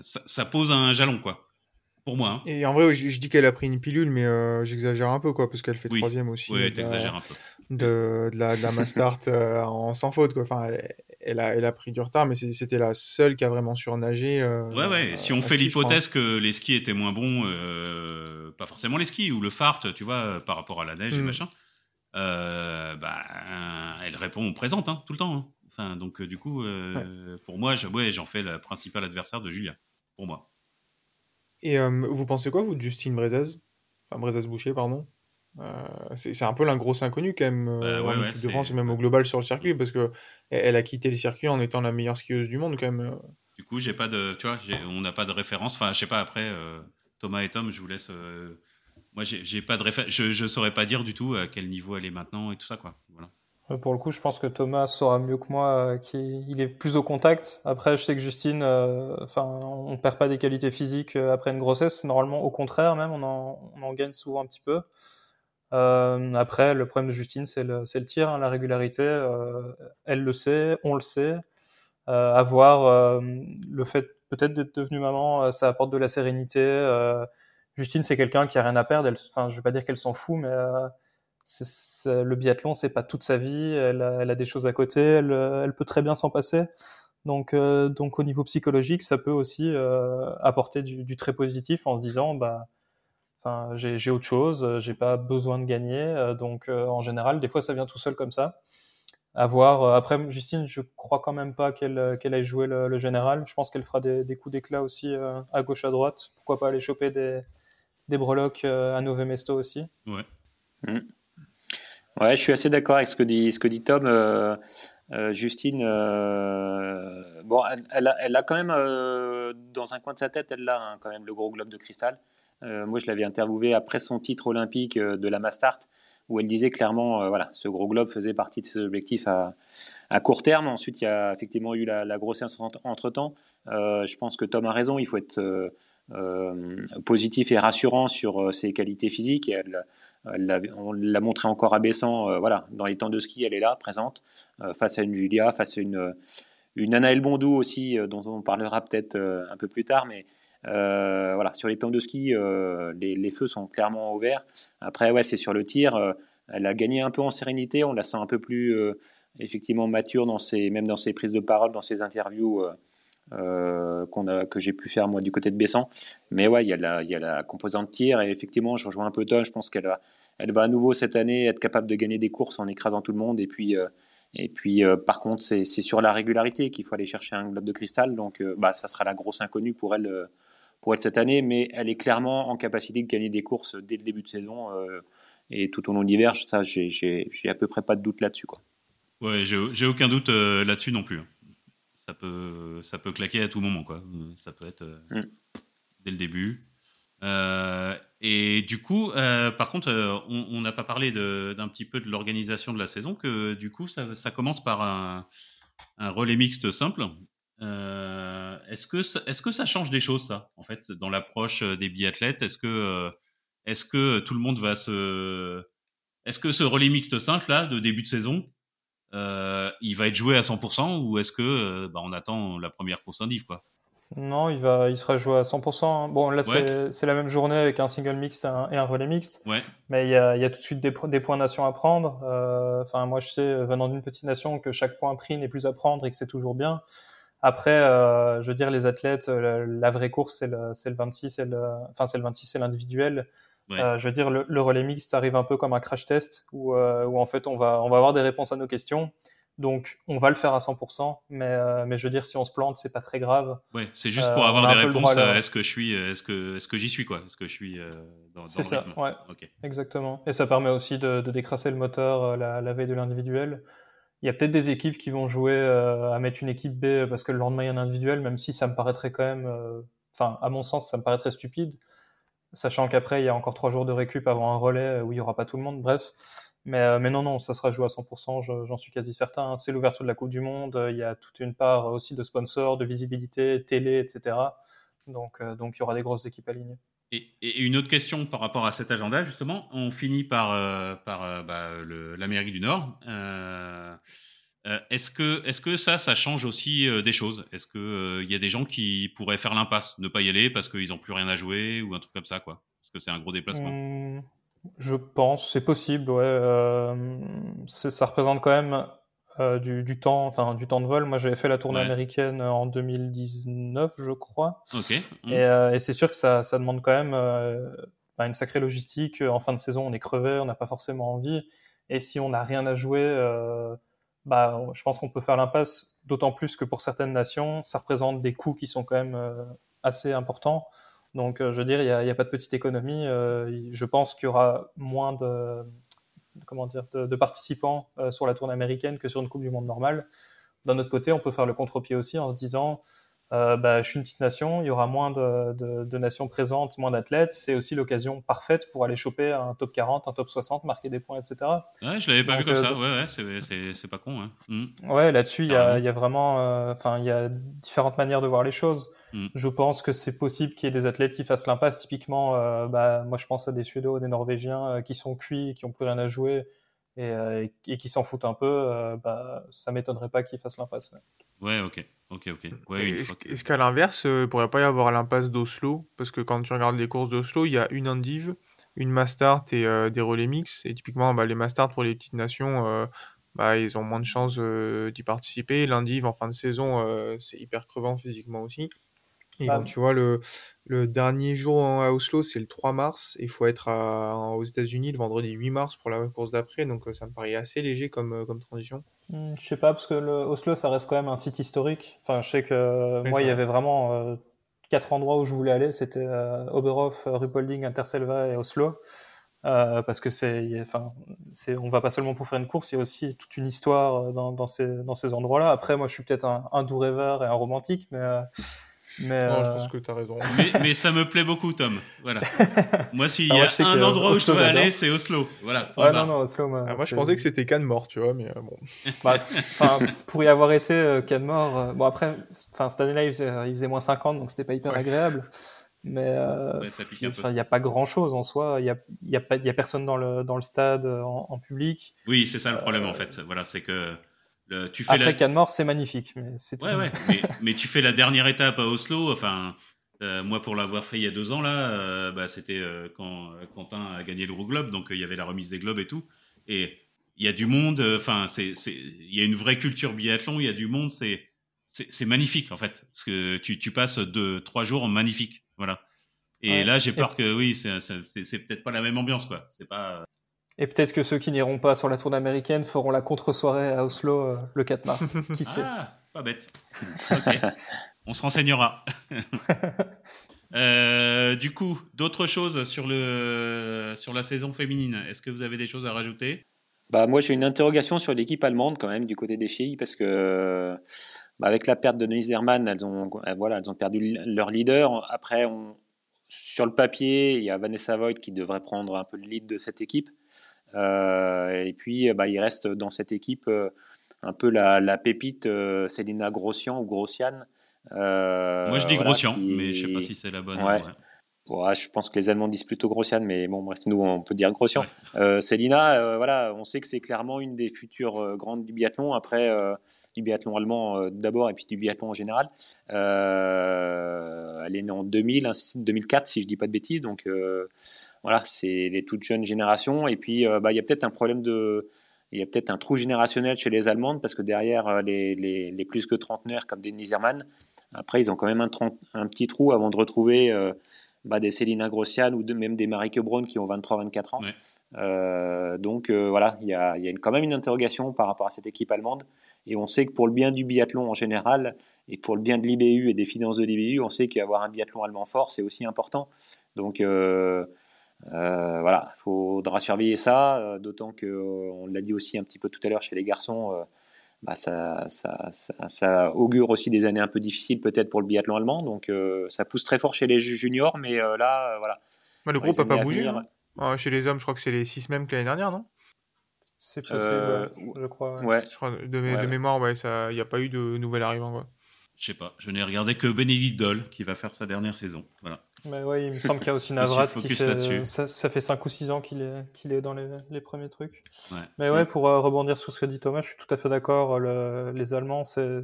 ça pose un jalon quoi pour moi. Hein. Et en vrai, je, je dis qu'elle a pris une pilule, mais euh, j'exagère un peu, quoi, parce qu'elle fait oui. troisième aussi. Oui, t'exagères un peu. De, de, la, de la Mastart euh, en sans faute, quoi. Enfin, elle, elle, a, elle a pris du retard, mais c'était la seule qui a vraiment surnagé. Euh, ouais, ouais. Si on fait l'hypothèse que les skis étaient moins bons, euh, pas forcément les skis, ou le fart, tu vois, par rapport à la neige mm. et machin, bah, elle répond présente, hein, tout le temps. Hein. Enfin, donc, du coup, ouais. pour moi, j'en ouais, fais la principale adversaire de Julia. Pour moi. Et euh, vous pensez quoi, vous, de Justine Brezaz Enfin, Brezaz-Boucher, pardon euh, c'est un peu la grosse inconnue quand même ouais, en ouais, équipe de France et même au global sur le circuit parce que elle a quitté le circuit en étant la meilleure skieuse du monde quand même. Du coup, j'ai pas de, tu vois, on n'a pas de référence. Enfin, je sais pas. Après, euh, Thomas et Tom, je vous laisse. Euh, moi, j'ai pas de référence. Je, je saurais pas dire du tout à quel niveau elle est maintenant et tout ça, quoi. Voilà. Pour le coup, je pense que Thomas saura mieux que moi euh, qu'il est plus au contact. Après, je sais que Justine, euh, enfin, on perd pas des qualités physiques euh, après une grossesse. Normalement, au contraire, même, on en, on en gagne souvent un petit peu. Euh, après, le problème de Justine, c'est le, le, tir, hein, la régularité. Euh, elle le sait, on le sait. Euh, avoir le fait peut-être d'être devenue maman, ça apporte de la sérénité. Justine, c'est quelqu'un qui a rien à perdre. Enfin, je vais pas dire qu'elle s'en fout, mais le biathlon, c'est pas toute sa vie. Elle a, elle a des choses à côté. Elle, elle peut très bien s'en passer. Donc, euh, donc au niveau psychologique, ça peut aussi euh, apporter du, du, très positif en se disant, bah, enfin, j'ai autre chose, j'ai pas besoin de gagner. Euh, donc, euh, en général, des fois, ça vient tout seul comme ça. À voir. Euh, après, Justine, je crois quand même pas qu'elle qu'elle aille jouer le, le, général. Je pense qu'elle fera des, des coups d'éclat aussi euh, à gauche, à droite. Pourquoi pas aller choper des, des breloques à Nové Mesto aussi. Ouais. Mmh. Ouais, je suis assez d'accord avec ce que dit, ce que dit Tom. Euh, euh, Justine, euh, bon, elle, a, elle, a, quand même dans un coin de sa tête, elle a hein, quand même le gros globe de cristal. Moi, je l'avais interviewé après son titre olympique de la Mastart, où elle disait clairement, voilà, ce gros globe faisait partie de ses objectifs à, court terme. Ensuite, il y a effectivement eu la, la grossesse entre temps. je pense que Tom a raison. Il faut être positif et rassurant sur ses qualités physiques. on l'a montré encore abaissant. voilà, dans les temps de ski, elle est là, présente, face à une Julia, face à une, une Anaël Bondou aussi, dont on parlera peut-être un peu plus tard, mais voilà, sur les temps de ski, les, les, feux sont clairement ouverts. Après, ouais, c'est sur le tir. elle a gagné un peu en sérénité. On la sent un peu plus effectivement mature dans ses, même dans ses prises de parole, dans ses interviews euh, euh, qu'on a, que j'ai pu faire moi du côté de Bessan. Mais ouais, il y, a la, il y a la composante tir et effectivement, je rejoins un peu Tom. Je pense qu'elle va, elle va à nouveau cette année être capable de gagner des courses en écrasant tout le monde. Et puis, euh, et puis par contre, c'est, sur la régularité qu'il faut aller chercher un globe de cristal. Donc, bah, ça sera la grosse inconnue pour elle, pour elle cette année. Mais elle est clairement en capacité de gagner des courses dès le début de saison et tout au long de l'hiver. Ça, j'ai, j'ai, j'ai à peu près pas de doute là-dessus, quoi. Ouais, j'ai aucun doute euh, là-dessus non plus. Ça peut, ça peut claquer à tout moment, quoi. Ça peut être euh, mm. dès le début. Euh, et du coup, par contre, on n'a pas parlé d'un petit peu de l'organisation de la saison, que du coup, ça, ça commence par un, un, relais mixte simple. est-ce que, est-ce que ça change des choses, ça, en fait, dans l'approche des biathlètes? Est-ce que, est-ce que tout le monde va se. Est-ce que ce relais mixte simple, là, de début de saison, euh, il va être joué à 100% ou est-ce que euh, bah, on attend la première course indive quoi? Non, il va, il sera joué à 100%. Hein. Bon, là c'est la même journée avec un single mixte et un, relais mixte. Ouais. Mais il y, a, il y a, tout de suite des, des points nation à prendre. Euh, enfin, moi je sais venant d'une petite nation que chaque point pris n'est plus à prendre et que c'est toujours bien. Après, je veux dire, les athlètes, la, vraie course, c'est le, le 26, le, enfin, c'est le 26, c'est l'individuel. Euh, je veux dire, le, relais mixte arrive un peu comme un crash test où, euh, où, en fait on va, on va avoir des réponses à nos questions. Donc on va le faire à 100%, mais, euh, mais je veux dire, si on se plante, c'est pas très grave. Ouais, c'est juste pour avoir des réponses. Est-ce que je suis, est-ce que, est-ce que j'y suis quoi? Est-ce que je suis dans, C'est ça, ouais. Exactement. Et ça permet aussi de, de décrasser le moteur la, la veille de l'individuel. Il y a peut-être des équipes qui vont jouer à mettre une équipe B parce que le lendemain il y a un individuel, même si ça me paraîtrait quand même, enfin à mon sens, ça me paraîtrait stupide sachant qu'après, il y a encore trois jours de récup avant un relais où il n'y aura pas tout le monde, bref. Mais, euh, non, non, ça sera joué à 100%, j'en suis quasi certain. C'est l'ouverture de la Coupe du Monde, il y a toute une part aussi de sponsors, de visibilité, télé, etc. Donc, euh, donc il y aura des grosses équipes alignées. Et, une autre question par rapport à cet agenda, justement, on finit par, euh, par bah, l'Amérique du Nord. Euh, est-ce que, est que ça, ça change aussi euh, des choses? Est-ce qu'il il euh, y a des gens qui pourraient faire l'impasse, ne pas y aller parce qu'ils n'ont plus rien à jouer ou un truc comme ça, quoi? Parce que c'est un gros déplacement? Mmh, je pense, c'est possible, ouais. ça représente quand même du, temps, enfin du temps de vol. Moi, j'avais fait la tournée américaine en 2019, je crois. Ok. Mmh. Et, c'est sûr que ça, ça, demande quand même bah, une sacrée logistique. En fin de saison, on est crevé, on n'a pas forcément envie. Et si on n'a rien à jouer bah, je pense qu'on peut faire l'impasse, d'autant plus que pour certaines nations, ça représente des coûts qui sont quand même euh, assez importants. Donc, euh, je veux dire, il n'y a, pas de petite économie. Euh, je pense qu'il y aura moins de, comment dire, de participants sur la tournée américaine que sur une Coupe du Monde normale. D'un autre côté, on peut faire le contre-pied aussi en se disant, euh, bah, je suis une petite nation, il y aura moins de, de, de nations présentes, moins d'athlètes. C'est aussi l'occasion parfaite pour aller choper un top 40, un top 60, marquer des points, etc. Ouais, je l'avais pas vu comme euh, ça. Ouais, ouais c'est pas con. Hein. Mm. Ouais, là-dessus, il y, a, y a vraiment, euh, enfin, il y a différentes manières de voir les choses. Mm. Je pense que c'est possible qu'il y ait des athlètes qui fassent l'impasse. Typiquement, bah, moi, je pense à des Suédois, des Norvégiens qui sont cuits, qui ont plus rien à jouer et, et qui s'en foutent un peu. bah, ça m'étonnerait pas qu'ils fassent l'impasse. Ouais, ok. Ok, ok. Est-ce qu'à l'inverse, euh, il ne pourrait pas y avoir l'impasse d'Oslo? Parce que quand tu regardes les courses d'Oslo, il y a une Indive, une Mastart et euh, des relais mix. Et typiquement, bah, les Mastart pour les petites nations, euh, bah, ils ont moins de chances d'y participer. L'Indive en fin de saison, c'est hyper crevant physiquement aussi. Et bah, tu vois, le, le dernier jour à Oslo, c'est le 3 mars. Il faut être aux États-Unis le vendredi 8 mars pour la course d'après. Donc, ça me paraît assez léger comme, comme transition. Hmm, je sais pas, parce que le Oslo, ça reste quand même un site historique. Enfin, je sais que moi, il y avait vraiment euh, quatre endroits où je voulais aller. C'était euh, Oberhof, Rupolding, Interselva et Oslo. Euh, parce que c'est, enfin, c'est, on va pas seulement pour faire une course, il y a aussi toute une histoire dans, dans ces, dans ces endroits-là. Après, moi, je suis peut-être un, un doux rêveur et un romantique, mais mais non, je pense que tu as raison. Mais, ça me plaît beaucoup, Tom. Voilà. moi, s'il y a un endroit où je dois aller, c'est Oslo. Voilà. Ouais, non, non, Oslo. Moi, ah, moi je pensais que c'était Cannes-Mort, tu vois, mais euh, bon. Bah, pour y avoir été, euh, Cannes-Mort. Euh, bon, après, cette année-là, il faisait, il faisait moins 50, donc c'était pas hyper agréable. Mais il n'y a pas grand chose en soi. Il n'y a, y a, pas, y a personne dans le, dans le stade en, public. Oui, c'est ça le problème en fait. Voilà, c'est que tu fais Après la... c'est magnifique. Mais, ouais, ouais. mais, mais, tu fais la dernière étape à Oslo. Enfin, euh, moi, pour l'avoir fait il y a deux ans, là, euh, bah, c'était euh, quand Quentin a gagné le Globe, donc il y avait la remise des globes et tout. Et il y a du monde. Enfin, c'est, il y a une vraie culture biathlon. Il y a du monde. C'est, c'est, magnifique en fait, parce que tu, tu passes deux, trois jours en magnifique. Voilà. Et là, j'ai peur que oui, c'est, c'est, peut-être pas la même ambiance, quoi. C'est pas. Et peut-être que ceux qui n'iront pas sur la tournée américaine feront la contre-soirée à Oslo le 4 mars. qui sait Ah, pas bête. On se renseignera. Euh, du coup, d'autres choses sur, le, sur la saison féminine? Est-ce que vous avez des choses à rajouter? Bah, moi, j'ai une interrogation sur l'équipe allemande quand même du côté des filles parce que bah, avec la perte de Neusermann, elles ont, voilà, elles ont perdu leur leader. Après, on, sur le papier, il y a Vanessa Voigt qui devrait prendre un peu le lead de cette équipe. Euh, et puis, bah, il reste dans cette équipe euh, un peu la, la pépite Célina Grossian ou Grossian euh, Moi, je dis Grossian, mais je sais pas si c'est la bonne. Ouais. Je pense que les Allemands disent plutôt Grossian, mais bon, bref, nous, on peut dire Grossian. Euh, Célina, euh, voilà, on sait que c'est clairement une des futures grandes du biathlon, après du biathlon allemand d'abord, et puis du biathlon en général. elle est née en 2000, 2004, si je dis pas de bêtises, donc voilà, c'est les toutes jeunes générations. Et puis, bah, il y a peut-être un problème de il y a peut-être un trou générationnel chez les Allemandes parce que derrière les, les, les plus que trentenaires comme des Nizerman, après, ils ont quand même un, un petit trou avant de retrouver euh, bah, des Célina Grossian ou de, même des Marike Braun qui ont 23-24 ans. Euh, donc euh, voilà, il y a, y a quand même une interrogation par rapport à cette équipe allemande. Et on sait que pour le bien du biathlon en général, et pour le bien de l'IBU et des finances de l'IBU, on sait qu'avoir un biathlon allemand fort, c'est aussi important. Donc voilà, il faudra surveiller ça, d'autant qu'on l'a dit aussi un petit peu tout à l'heure chez les garçons bah, ça, ça, ça, augure aussi des années un peu difficiles peut-être pour le biathlon allemand. Donc euh, ça pousse très fort chez les juniors, mais euh, là, euh, voilà. le groupe n'a pas bougé. Hein. Ah, chez les hommes, je crois que c'est les 6 mêmes que l'année dernière, non? C'est possible, je crois. Ouais. Je crois, de, mémoire, il n'y a pas eu de nouvel arrivant. Je sais pas, je n'ai regardé que Bénédicte Doll qui va faire sa dernière saison. Voilà. Mais ouais, il me semble qu'il y a aussi Navrat qui fait, ça, ça, fait 5 ou 6 ans qu'il est, qu'il est dans les, les premiers trucs. Mais ouais, pour euh, rebondir sur ce que dit Thomas, je suis tout à fait d'accord. les Allemands, c'est.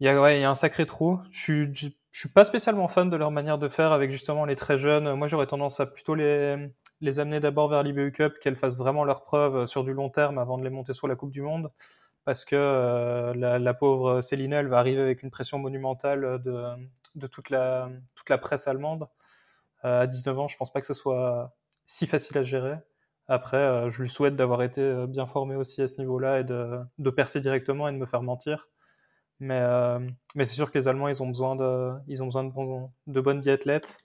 Il y, a, ouais, il y a un sacré trou. Je suis, je, suis pas spécialement fan de leur manière de faire avec justement les très jeunes. Moi, j'aurais tendance à plutôt les, les amener d'abord vers l'IBU Cup, qu'elles fassent vraiment leur preuve sur du long terme avant de les monter sur la Coupe du Monde parce que euh, la, pauvre Céline, elle va arriver avec une pression monumentale de, de toute, la, presse allemande. Euh, à 19 ans, je pense pas que ce soit si facile à gérer. Après, euh, je lui souhaite d'avoir été bien formé aussi à ce niveau-là et de, percer directement et de me faire mentir. Mais, c'est sûr que les Allemands, ils ont besoin de, bonnes biathlètes.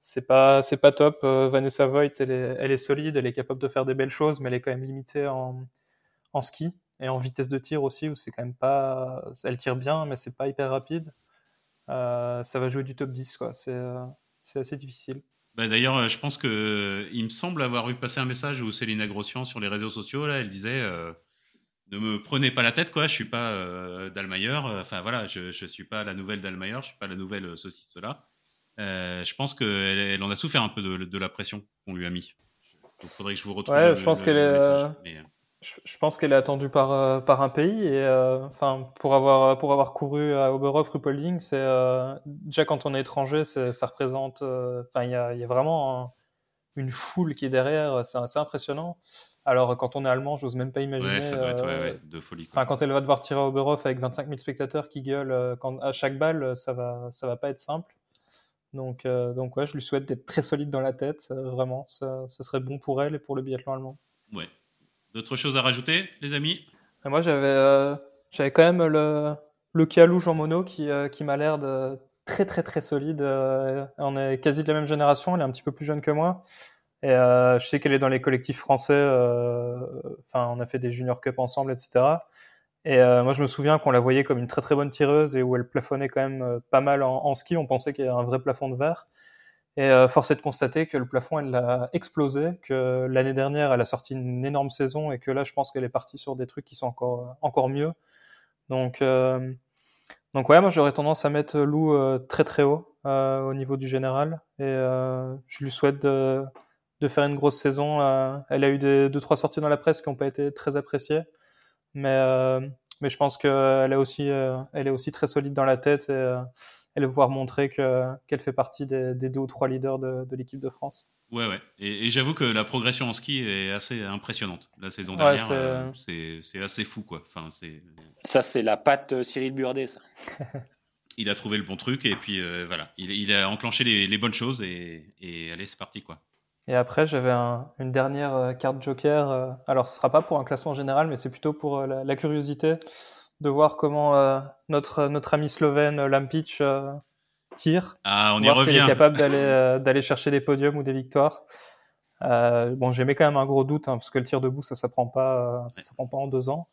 C'est pas, pas top. Vanessa Voigt, elle est, solide, elle est capable de faire des belles choses, mais elle est quand même limitée en ski et en vitesse de tir aussi, où c'est quand même pas. Elle tire bien, mais c'est pas hyper rapide. Euh, ça va jouer du top 10, quoi. C'est, euh, c'est assez difficile. Bah d'ailleurs, euh, je pense que il me semble avoir vu passer un message où Céline Grossian sur les réseaux sociaux, là, elle disait Ne me prenez pas la tête, quoi, je suis pas euh, Enfin voilà, je, je suis pas la nouvelle Dalmayer, je suis pas la nouvelle ceci, cela. je pense qu'elle elle en a souffert un peu de, de la pression qu'on lui a mis. Il faudrait que je vous retrouve. Ouais, je pense qu'elle est. Je, pense qu'elle est attendue par, euh, par un pays et euh, enfin pour avoir pour avoir couru à Oberhof Rupolding, c'est euh, déjà quand on est étranger, ça représente enfin il y a, y a, vraiment une foule qui est derrière, c'est assez impressionnant. Alors quand on est allemand, j'ose même pas imaginer. Ouais, ça doit être ouais, de folie. Quand elle va devoir tirer à Oberhof avec 25 000 spectateurs qui gueulent quand, à chaque balle, ça va ça va pas être simple. Donc donc ouais, je lui souhaite d'être très solide dans la tête, vraiment, ça, ça serait bon pour elle et pour le biathlon allemand. Ouais, D'autres choses à rajouter, les amis? Moi, j'avais euh, j'avais quand même le, le Kialouge en mono qui, euh, qui m'a l'air de très très très solide. Euh, on est quasi de la même génération, elle est un petit peu plus jeune que moi. Et je sais qu'elle est dans les collectifs français. Enfin, on a fait des Junior Cup ensemble, etc. Et moi, je me souviens qu'on la voyait comme une très très bonne tireuse et où elle plafonnait quand même pas mal en, en ski. On pensait qu'il y avait un vrai plafond de verre. Et euh, force est de constater que le plafond, elle a explosé, que l'année dernière, elle a sorti une énorme saison et que là, je pense qu'elle est partie sur des trucs qui sont encore, encore mieux. Donc, euh, donc ouais, moi, j'aurais tendance à mettre Lou euh, très très haut. au niveau du général et je lui souhaite de, de, faire une grosse saison. elle a eu des, deux trois sorties dans la presse qui n'ont pas été très appréciées, mais mais je pense qu'elle est aussi est aussi très solide dans la tête va pouvoir montrer que qu'elle fait partie des, des, deux ou trois leaders de, de l'équipe de France. Ouais, ouais. Et, j'avoue que la progression en ski est assez impressionnante. La saison dernière, euh, c'est assez fou, quoi. Enfin, ça, c'est la patte euh, Cyril Burdet, ça. il a trouvé le bon truc et puis euh, voilà, il, a enclenché les, bonnes choses et, et allez, c'est parti, quoi. Et après, j'avais une dernière carte joker. Alors, ce sera pas pour un classement général, mais c'est plutôt pour la, curiosité de voir comment notre, notre ami slovène Lampic tire. Ah, on y revient. S'il est capable d'aller euh, d'aller chercher des podiums ou des victoires. Euh, bon, j'ai mis quand même un gros doute hein, parce que le tir debout, ça s'apprend pas, euh, ça s'apprend pas en deux ans.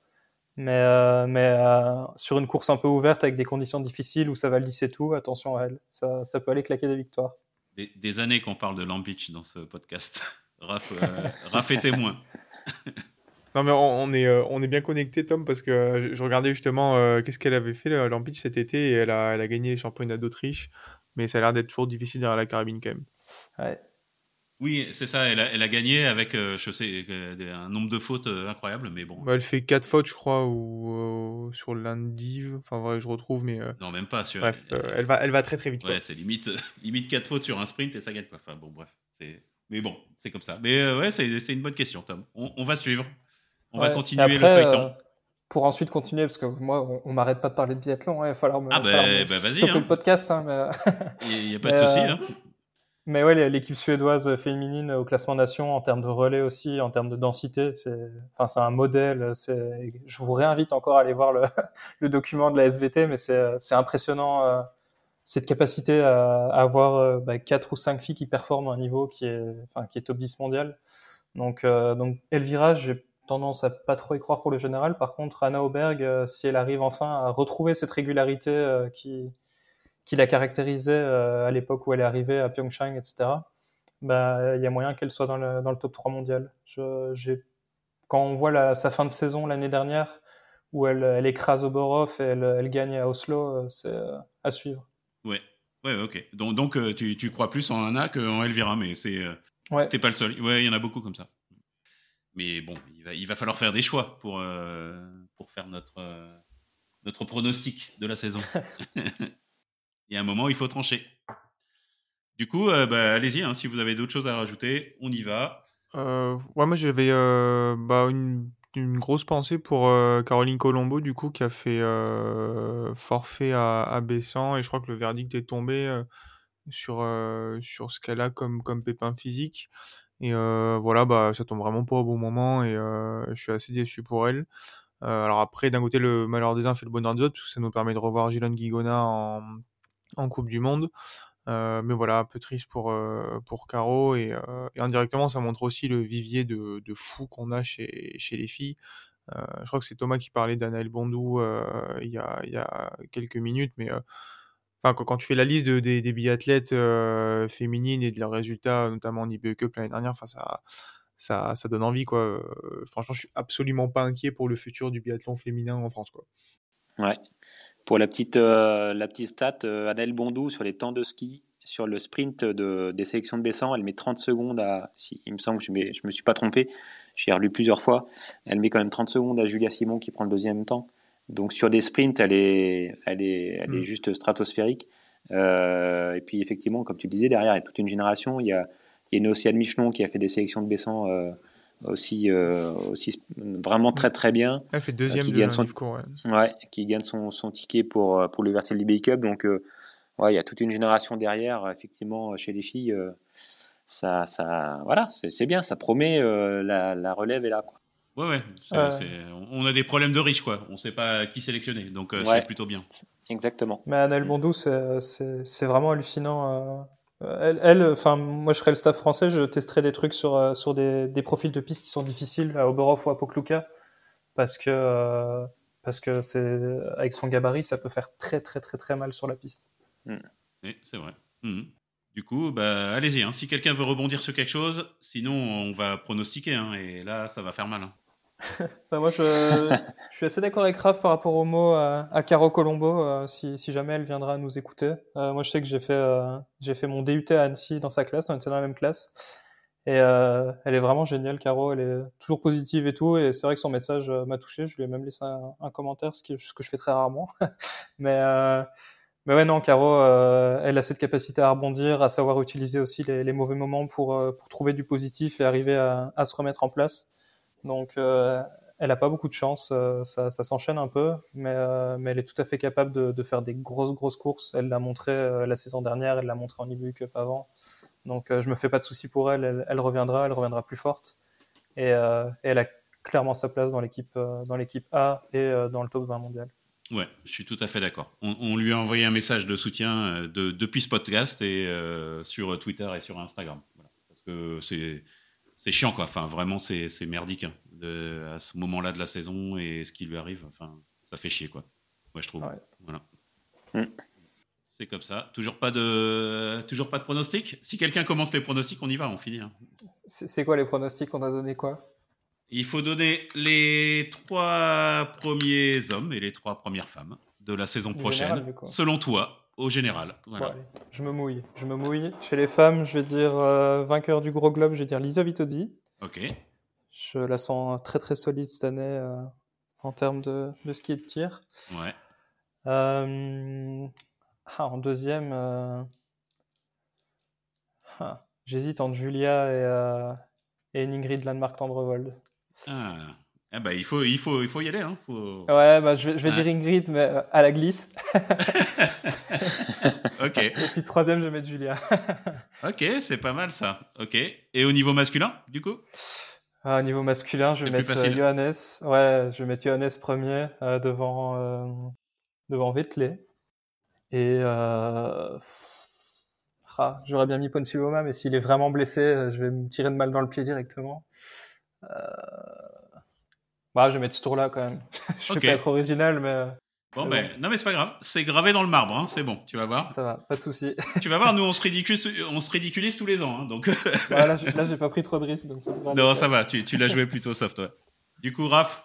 Mais euh, mais euh, sur une course un peu ouverte avec des conditions difficiles où ça va lisser tout, attention à elle. Ça, ça peut aller claquer des victoires. Des, des années qu'on parle de Lambic dans ce podcast. Raph, Raph est témoin. Non, mais on, est, euh, on est bien connecté, Tom, parce que je, regardais justement euh, qu'est-ce qu'elle avait fait, l'Ampitch, cet été, et elle a, elle a gagné les championnats d'Autriche, mais ça a l'air d'être toujours difficile derrière la carabine quand même. Ouais. Oui, c'est ça, elle a, elle a, gagné avec, euh, je sais, un nombre de fautes incroyable, mais bon. Bah, elle fait 4 fautes, je crois, ou sur l'indiv, enfin, vrai, je retrouve, mais. Non, même pas. Sur... Bref, elle, va, elle va très très vite. Ouais, c'est limite, limite 4 fautes sur un sprint et ça gagne, quoi. Enfin, bon, bref. Mais bon, c'est comme ça. Mais ouais, c'est une bonne question, Tom. On, on va suivre. On va continuer le feuilleton. Euh, pour ensuite continuer, parce que moi, on, m'arrête pas de parler de biathlon, il va falloir me, ah bah, bah stopper hein. le podcast. Hein, Il n'y a, pas de souci. Euh, hein. Mais ouais, l'équipe suédoise féminine au classement nation, en termes de relais aussi, en termes de densité, c'est, enfin, un modèle. Je vous réinvite encore à aller voir le, le document de la SVT, mais c'est, impressionnant euh, cette capacité à, avoir bah, quatre ou cinq filles qui performent à un niveau qui est, enfin, qui est top 10 mondial. Donc, donc Elvira, j'ai tendance à pas trop y croire pour le général. Par contre, Anna Auberg, euh, si elle arrive enfin à retrouver cette régularité euh, qui, qui la caractérisait euh, à l'époque où elle est arrivée à Pyeongchang, etc., bah, il y a moyen qu'elle soit dans le, dans le top 3 mondial. Je, quand on voit la, sa fin de saison l'année dernière, où elle, elle écrase Oborov et elle, elle gagne à Oslo, c'est à suivre. Ouais, ouais, ok. Donc, donc tu, tu crois plus en Anna qu'en Elvira, mais c'est ouais. pas le seul. Ouais, il y en a beaucoup comme ça. Mais bon, il va, il va falloir faire des choix pour, euh, pour faire notre, euh, notre pronostic de la saison. il y a un moment, il faut trancher. Du coup, euh, bah, allez-y, hein, si vous avez d'autres choses à rajouter, on y va. ouais, moi j'avais bah, une, une, grosse pensée pour Caroline Colombo, du coup, qui a fait forfait à, à Bessan, et je crois que le verdict est tombé sur, sur ce qu'elle a comme, comme pépin physique. Et euh, voilà, bah, ça tombe vraiment pas au bon moment et euh, je suis assez déçu pour elle. Euh, alors après, d'un côté, le malheur des uns fait le bonheur des autres, parce que ça nous permet de revoir Gilles Guigona en, en Coupe du Monde. Mais voilà, un peu triste pour, pour Caro et, et, indirectement, ça montre aussi le vivier de, de fous qu'on a chez, chez les filles. je crois que c'est Thomas qui parlait d'Anaël Bondou il, y a, il y a quelques minutes, mais quand, tu fais la liste des, biathlètes euh, féminines et de leurs résultats, notamment en IBE Cup l'année dernière, ça, ça, ça donne envie. Quoi. Euh, franchement, je suis absolument pas inquiet pour le futur du biathlon féminin en France. Quoi. Ouais. Pour la petite, euh, la petite stat, Adèle Bondou sur les temps de ski, sur le sprint de, des sélections de Bessan, elle met 30 secondes à. Si, il me semble que je ne me suis pas trompé, j'ai relu plusieurs fois. Elle met quand même 30 secondes à Julia Simon qui prend le deuxième temps. Donc sur des sprints, elle est, elle est, elle est mm. juste stratosphérique. Euh, et puis effectivement, comme tu disais, derrière, il y a toute une génération. Il y a, il y a une Océane Michelon qui a fait des sélections de Bessan euh, aussi, euh, aussi vraiment très très bien. Elle fait deuxième qui de gagne son, cours, ouais. ouais. qui gagne son, son ticket pour, pour le Vertel Bay Cup. Donc ouais, il y a toute une génération derrière, effectivement, chez les filles. ça, ça, voilà, c'est bien, ça promet, la, la relève est là. Quoi. Ouais, ouais. On a des problèmes de riches, quoi. On ne sait pas qui sélectionner, donc euh, c'est plutôt bien. Exactement. Mais Annelle Bondou, c'est vraiment hallucinant. Euh. Elle, enfin, moi je serais le staff français, je testerais des trucs sur, euh, sur des, des profils de pistes qui sont difficiles à Oberhof ou à Pokluka, parce que, parce que c'est, avec son gabarit, ça peut faire très très très très mal sur la piste. Mm. Oui, c'est vrai. Mm. Du coup, bah, allez-y. Hein. Si quelqu'un veut rebondir sur quelque chose, sinon on va pronostiquer. Hein, et là, ça va faire mal. Hein. Bah, moi, je, je, suis assez d'accord avec Raph par rapport au mot à, à Caro Colombo, euh, si, si, jamais elle viendra nous écouter. Euh, moi, je sais que j'ai fait, euh, fait mon DUT à Annecy dans sa classe, on était dans la même classe. Et elle est vraiment géniale, Caro. Elle est toujours positive et tout. Et c'est vrai que son message m'a touché. Je lui ai même laissé un, un commentaire, ce, qui, ce, que je fais très rarement. mais, mais ouais, non, Caro, elle a cette capacité à rebondir, à savoir utiliser aussi les, les mauvais moments pour, pour trouver du positif et arriver à, à se remettre en place. Donc, euh, elle n'a pas beaucoup de chance. Euh, ça, s'enchaîne un peu, mais, euh, mais, elle est tout à fait capable de, faire des grosses, grosses courses. Elle l'a montré la saison dernière, elle l'a montré en IBU Cup avant. Donc, je me fais pas de soucis pour elle. elle. reviendra, elle reviendra plus forte. Et, elle a clairement sa place dans l'équipe A et dans le top 20 mondial. Ouais, je suis tout à fait d'accord. On, lui a envoyé un message de soutien de, depuis ce podcast et sur Twitter et sur Instagram. Voilà. Parce que c'est c'est chiant quoi. Enfin, vraiment, c'est merdique hein, de, à ce moment-là de la saison et ce qui lui arrive. Enfin, ça fait chier quoi. Moi, je trouve. Ouais. Voilà. Mm. C'est comme ça. Toujours pas de, toujours pas de pronostic? Si quelqu'un commence les pronostics, on y va, on finit. Hein. C'est quoi les pronostics? On a donné quoi? Il faut donner les trois premiers hommes et les trois premières femmes de la saison prochaine, général, selon toi, au général. Voilà. Ouais, je me mouille. Je me mouille. Chez les femmes, je vais dire euh, vainqueur du gros globe, je vais dire Lisa Vitozzi. Ok. Je la sens très très solide cette année euh, en termes de, de, ski et de tir. Ouais. Euh... Ah, en deuxième, ah, j'hésite entre Julia et, et Ingrid Landmark-Tendrevold. Ah. Ah bah, il, faut, il, faut, il faut y aller. Hein. Faut... Ouais, bah, je vais, je vais ah. dire Ingrid, mais euh, à la glisse. ok. Et puis troisième, je vais mettre Julia. ok, c'est pas mal ça. Ok. Et au niveau masculin, du coup? Ah, Au niveau masculin, je vais mettre euh, Johannes. Ouais, je vais mettre Johannes premier euh, devant, euh, devant Vettel. Et euh... ah, j'aurais bien mis Ponsiloma, mais s'il est vraiment blessé, je vais me tirer de mal dans le pied directement. Euh... Bah, je vais mettre ce tour-là quand même. je okay. vais pas être original, mais. Euh, bon, mais ben, bon. non, mais c'est pas grave. C'est gravé dans le marbre, hein. c'est bon, tu vas voir. Ça va, pas de souci. tu vas voir, nous, on se on se ridiculise tous les ans. Hein, donc... bah, là, j'ai pas pris trop de risques. Donc ça non, ça va, tu, tu l'as joué plutôt soft, toi. Du coup, Raph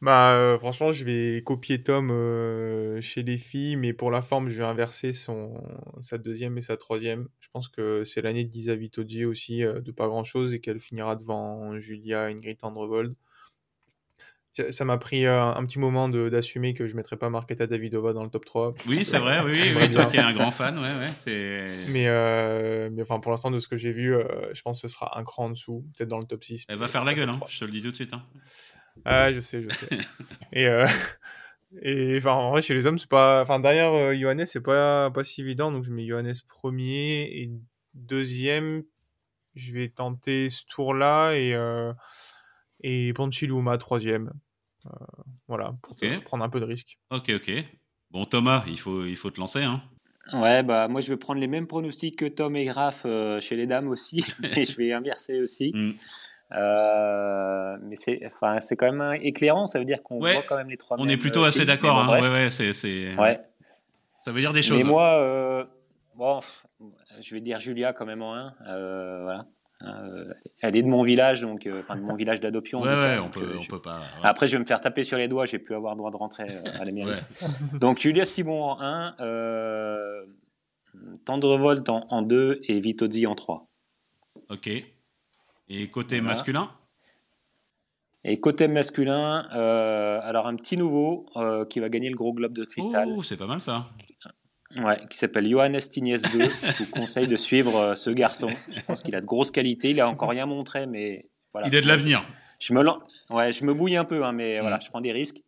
bah, euh, franchement, je vais copier Tom euh, chez les filles, mais pour la forme, je vais inverser son, sa deuxième et sa troisième. Je pense que c'est l'année de Lisa Vitozzi aussi, euh, de pas grand chose, et qu'elle finira devant Julia Ingrid Andrevold ça m'a pris euh, un petit moment d'assumer que je ne mettrais pas Marketa Davidova dans le top 3. Oui, c'est vrai, oui, oui, oui toi qui es un grand fan, ouais, ouais. Mais, euh, mais enfin, pour l'instant, de ce que j'ai vu, euh, je pense que ce sera un cran en dessous, peut-être dans le top 6. Elle va faire la gueule, hein, je te le dis tout de suite. Hein. Ah, je sais, je sais. et, et enfin, en vrai, chez les hommes, c'est pas. Enfin, derrière Johannes, c'est pas, pas si évident, donc je mets Johannes premier et deuxième, je vais tenter ce tour-là et. Et Ponchiluma troisième. Euh, voilà, pour okay. prendre un peu de risque. Ok, ok. Bon, Thomas, il faut, il faut te lancer. Hein. Ouais, bah moi je vais prendre les mêmes pronostics que Tom et Graf euh, chez les dames aussi, et je vais inverser aussi. Mm. Euh, mais c'est, enfin, c'est quand même éclairant, ça veut dire qu'on ouais, voit quand même les trois. On est plutôt assez d'accord. Hein. Ouais, ouais, c'est, c'est... ouais. Ça veut dire des choses. Mais moi, euh, bon, je vais dire Julia quand même en 1. voilà. Euh, elle est de mon village, donc euh, enfin de mon village d'adoption. Ouais, ouais, euh, on, peut, on peut pas. Ouais. Après, je vais me faire taper sur les doigts. J'ai pu avoir droit de rentrer à la mairie. donc Julia Simon en 1, euh, Tendrevolt en, en 2 et Vitozzi en 3. Ok. Et côté voilà. masculin? Et côté masculin, euh, alors un petit nouveau euh, qui va gagner le gros globe de cristal. Oh, c'est pas mal ça. Ouais, qui s'appelle Johannes Tignes 2. Je vous conseille de suivre euh, ce garçon. Je pense qu'il a de grosses qualités. Il a encore rien montré, mais voilà. Il a de l'avenir. Je me, ouais, je me bouille un peu, hein, mais voilà, je prends des risques.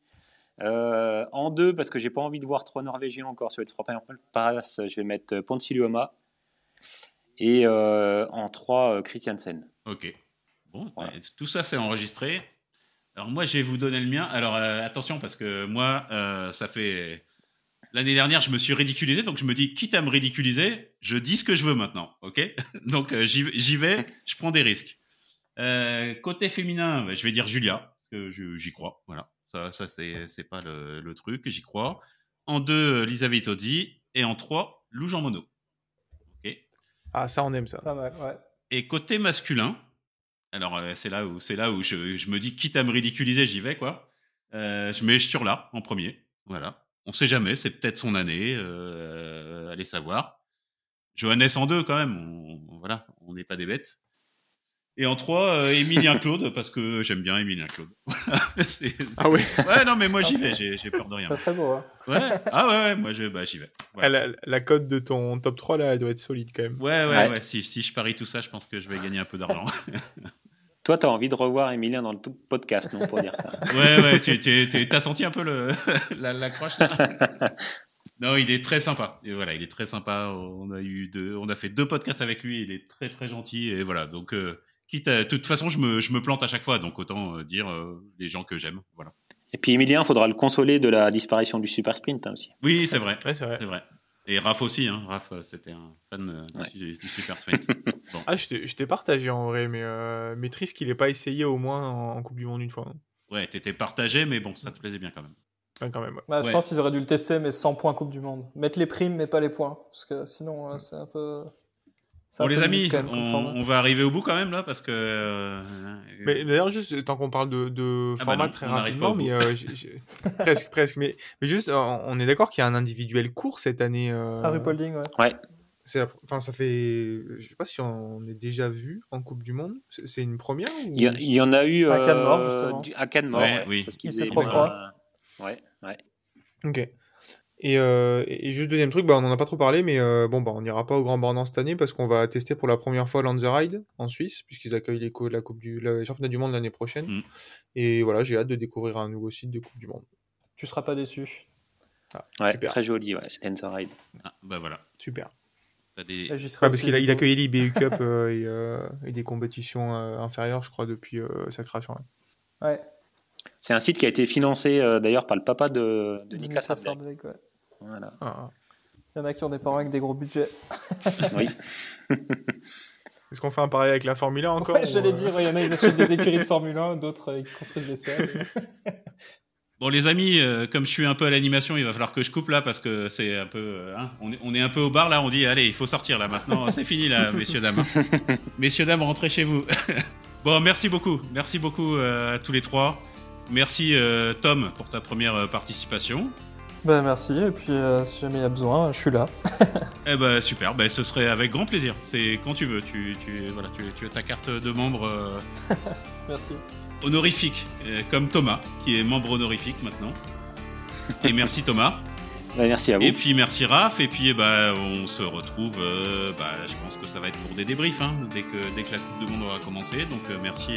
Euh, en deux, parce que j'ai pas envie de voir trois Norvégiens encore sur les trois premières places, je vais mettre Ponsiluoma. Et euh, en trois, Christiansen. Ok. Bon, voilà. bah, tout ça c'est enregistré. Alors moi, je vais vous donner le mien. Alors euh, attention, parce que moi, euh, ça fait L'année dernière, je me suis ridiculisé, donc je me dis, quitte à me ridiculiser, je dis ce que je veux maintenant, ok? Donc euh, j'y vais, je prends des risques. Euh, côté féminin, je vais dire Julia, parce que j'y crois, voilà. Ça, ça c'est pas le, le truc, j'y crois. En deux, Lisa Vitozzi, et en trois, Lou Jean Monod. Ok? Ah, ça, on aime ça. Pas mal, ouais. Et côté masculin, Alors euh, c'est là où c'est là où je, je, me dis quitte à me ridiculiser, j'y vais quoi. Euh, je mets là en premier. Voilà. On sait jamais, c'est peut-être son année. Euh, allez savoir. Johannes en deux quand même. On, voilà, on n'est pas des bêtes. Et en trois, euh, Emilien Claude, parce que j'aime bien Emilien Claude. ah oui Ouais, non, mais moi j'y vais, j'ai peur de rien. Ça serait beau, hein Ouais, ah ouais, ouais moi bah, j'y vais. Ah, la, cote de ton top 3, là, elle doit être solide quand même. Ouais, ouais, ouais. Si, si je parie tout ça, je pense que je vais gagner un peu d'argent. Toi, tu as envie de revoir Emilien dans le podcast, non, pour dire ça Ouais, ouais, tu, tu, as senti un peu le, la, la croche là Non, il est très sympa. Et voilà, il est très sympa. On a eu deux, on a fait deux podcasts avec lui. Il est très très gentil. Et voilà, donc euh, quitte de toute façon, je me, je me plante à chaque fois, donc autant euh, dire euh, les gens que j'aime. Voilà. Et puis Emilien, il faudra le consoler de la disparition du super sprint hein, aussi. Oui, c'est vrai. c'est vrai. vrai. Et Raph aussi, hein. Raph, euh, c'était un fan du, super sprint. Ah, je t'ai partagé en vrai, mais euh, maîtrise qu'il n'ait pas essayé au moins en, Coupe du Monde une fois. Hein. Ouais, t'étais partagé, mais bon, ça te plaisait bien quand même. quand même bah, je pense qu'ils auraient dû le tester, mais sans points Coupe du Monde. Mettre les primes, mais pas les points. Parce que sinon, c'est un peu. Bon les amis, on, va arriver au bout quand même là parce que. Euh, mais d'ailleurs juste tant qu'on parle de, de ah bah format très rapidement, mais euh, presque presque, mais mais juste on est d'accord qu'il y a un individuel court cette année. Euh... À Rupolding, ouais. Ouais. Enfin ça fait je sais pas si on est déjà vu en Coupe du Monde. C'est une première. Il, y en a eu à Cannes justement. À Cannes ouais, oui. Parce qu'il s'est trop froid. Ouais ouais. Ok. Et, euh, et, juste deuxième truc, bah, on n'en a pas trop parlé, mais euh, bon, bah, on n'ira pas au Grand Bornand cette année parce qu'on va tester pour la première fois Lanza Ride en Suisse, puisqu'ils accueillent les la coupe du le championnat du monde l'année prochaine. Mm. Et voilà, j'ai hâte de découvrir un nouveau site de Coupe du Monde. Tu seras pas déçu. Ah, ouais, très joli, ouais, Ride. Ah, bah voilà. Super. Des... parce qu'il a, il accueille l'IBU Cup euh, et, euh, et, des compétitions euh, inférieures, je crois, depuis sa création. Ouais. C'est un site qui a été financé d'ailleurs par le papa de, de Niklas. Ouais. Voilà. Ah. Il y en a qui ont des parents avec des gros budgets. oui. Est-ce qu'on fait un parallèle avec la Formule 1 encore ouais, J'allais dire, il y en a qui achètent des écuries de Formule 1, d'autres euh, qui construisent des salles. Bon les amis, euh, comme je suis un peu à l'animation, il va falloir que je coupe là parce que c'est un peu, euh, hein, on, est, on, est, un peu au bar là. On dit allez, il faut sortir là maintenant. c'est fini là, messieurs dames. messieurs dames, rentrez chez vous. bon, merci beaucoup, merci beaucoup à tous les trois. Merci Tom pour ta première participation. Ben merci, et puis euh, si jamais il y a besoin, je suis là. eh ben super, ben, ce serait avec grand plaisir. C'est quand tu veux, tu, tu, voilà, tu, tu as ta carte de membre. Euh, merci. Honorifique, euh, comme Thomas, qui est membre honorifique maintenant. Et merci Thomas. Ben, merci à vous. Et puis merci Raph, et puis bah, on se retrouve, bah, je pense que ça va être pour des débriefs, hein, dès, que, dès que la Coupe du Monde aura commencé. Donc merci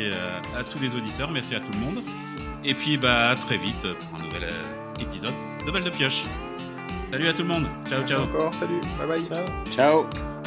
à, tous les auditeurs, merci à tout le monde. Et puis bah, à très vite pour un nouvel épisode de Balle de Pioche. Salut à tout le monde. Ciao, ciao. Encore, salut. Bye bye. Ciao. Ciao.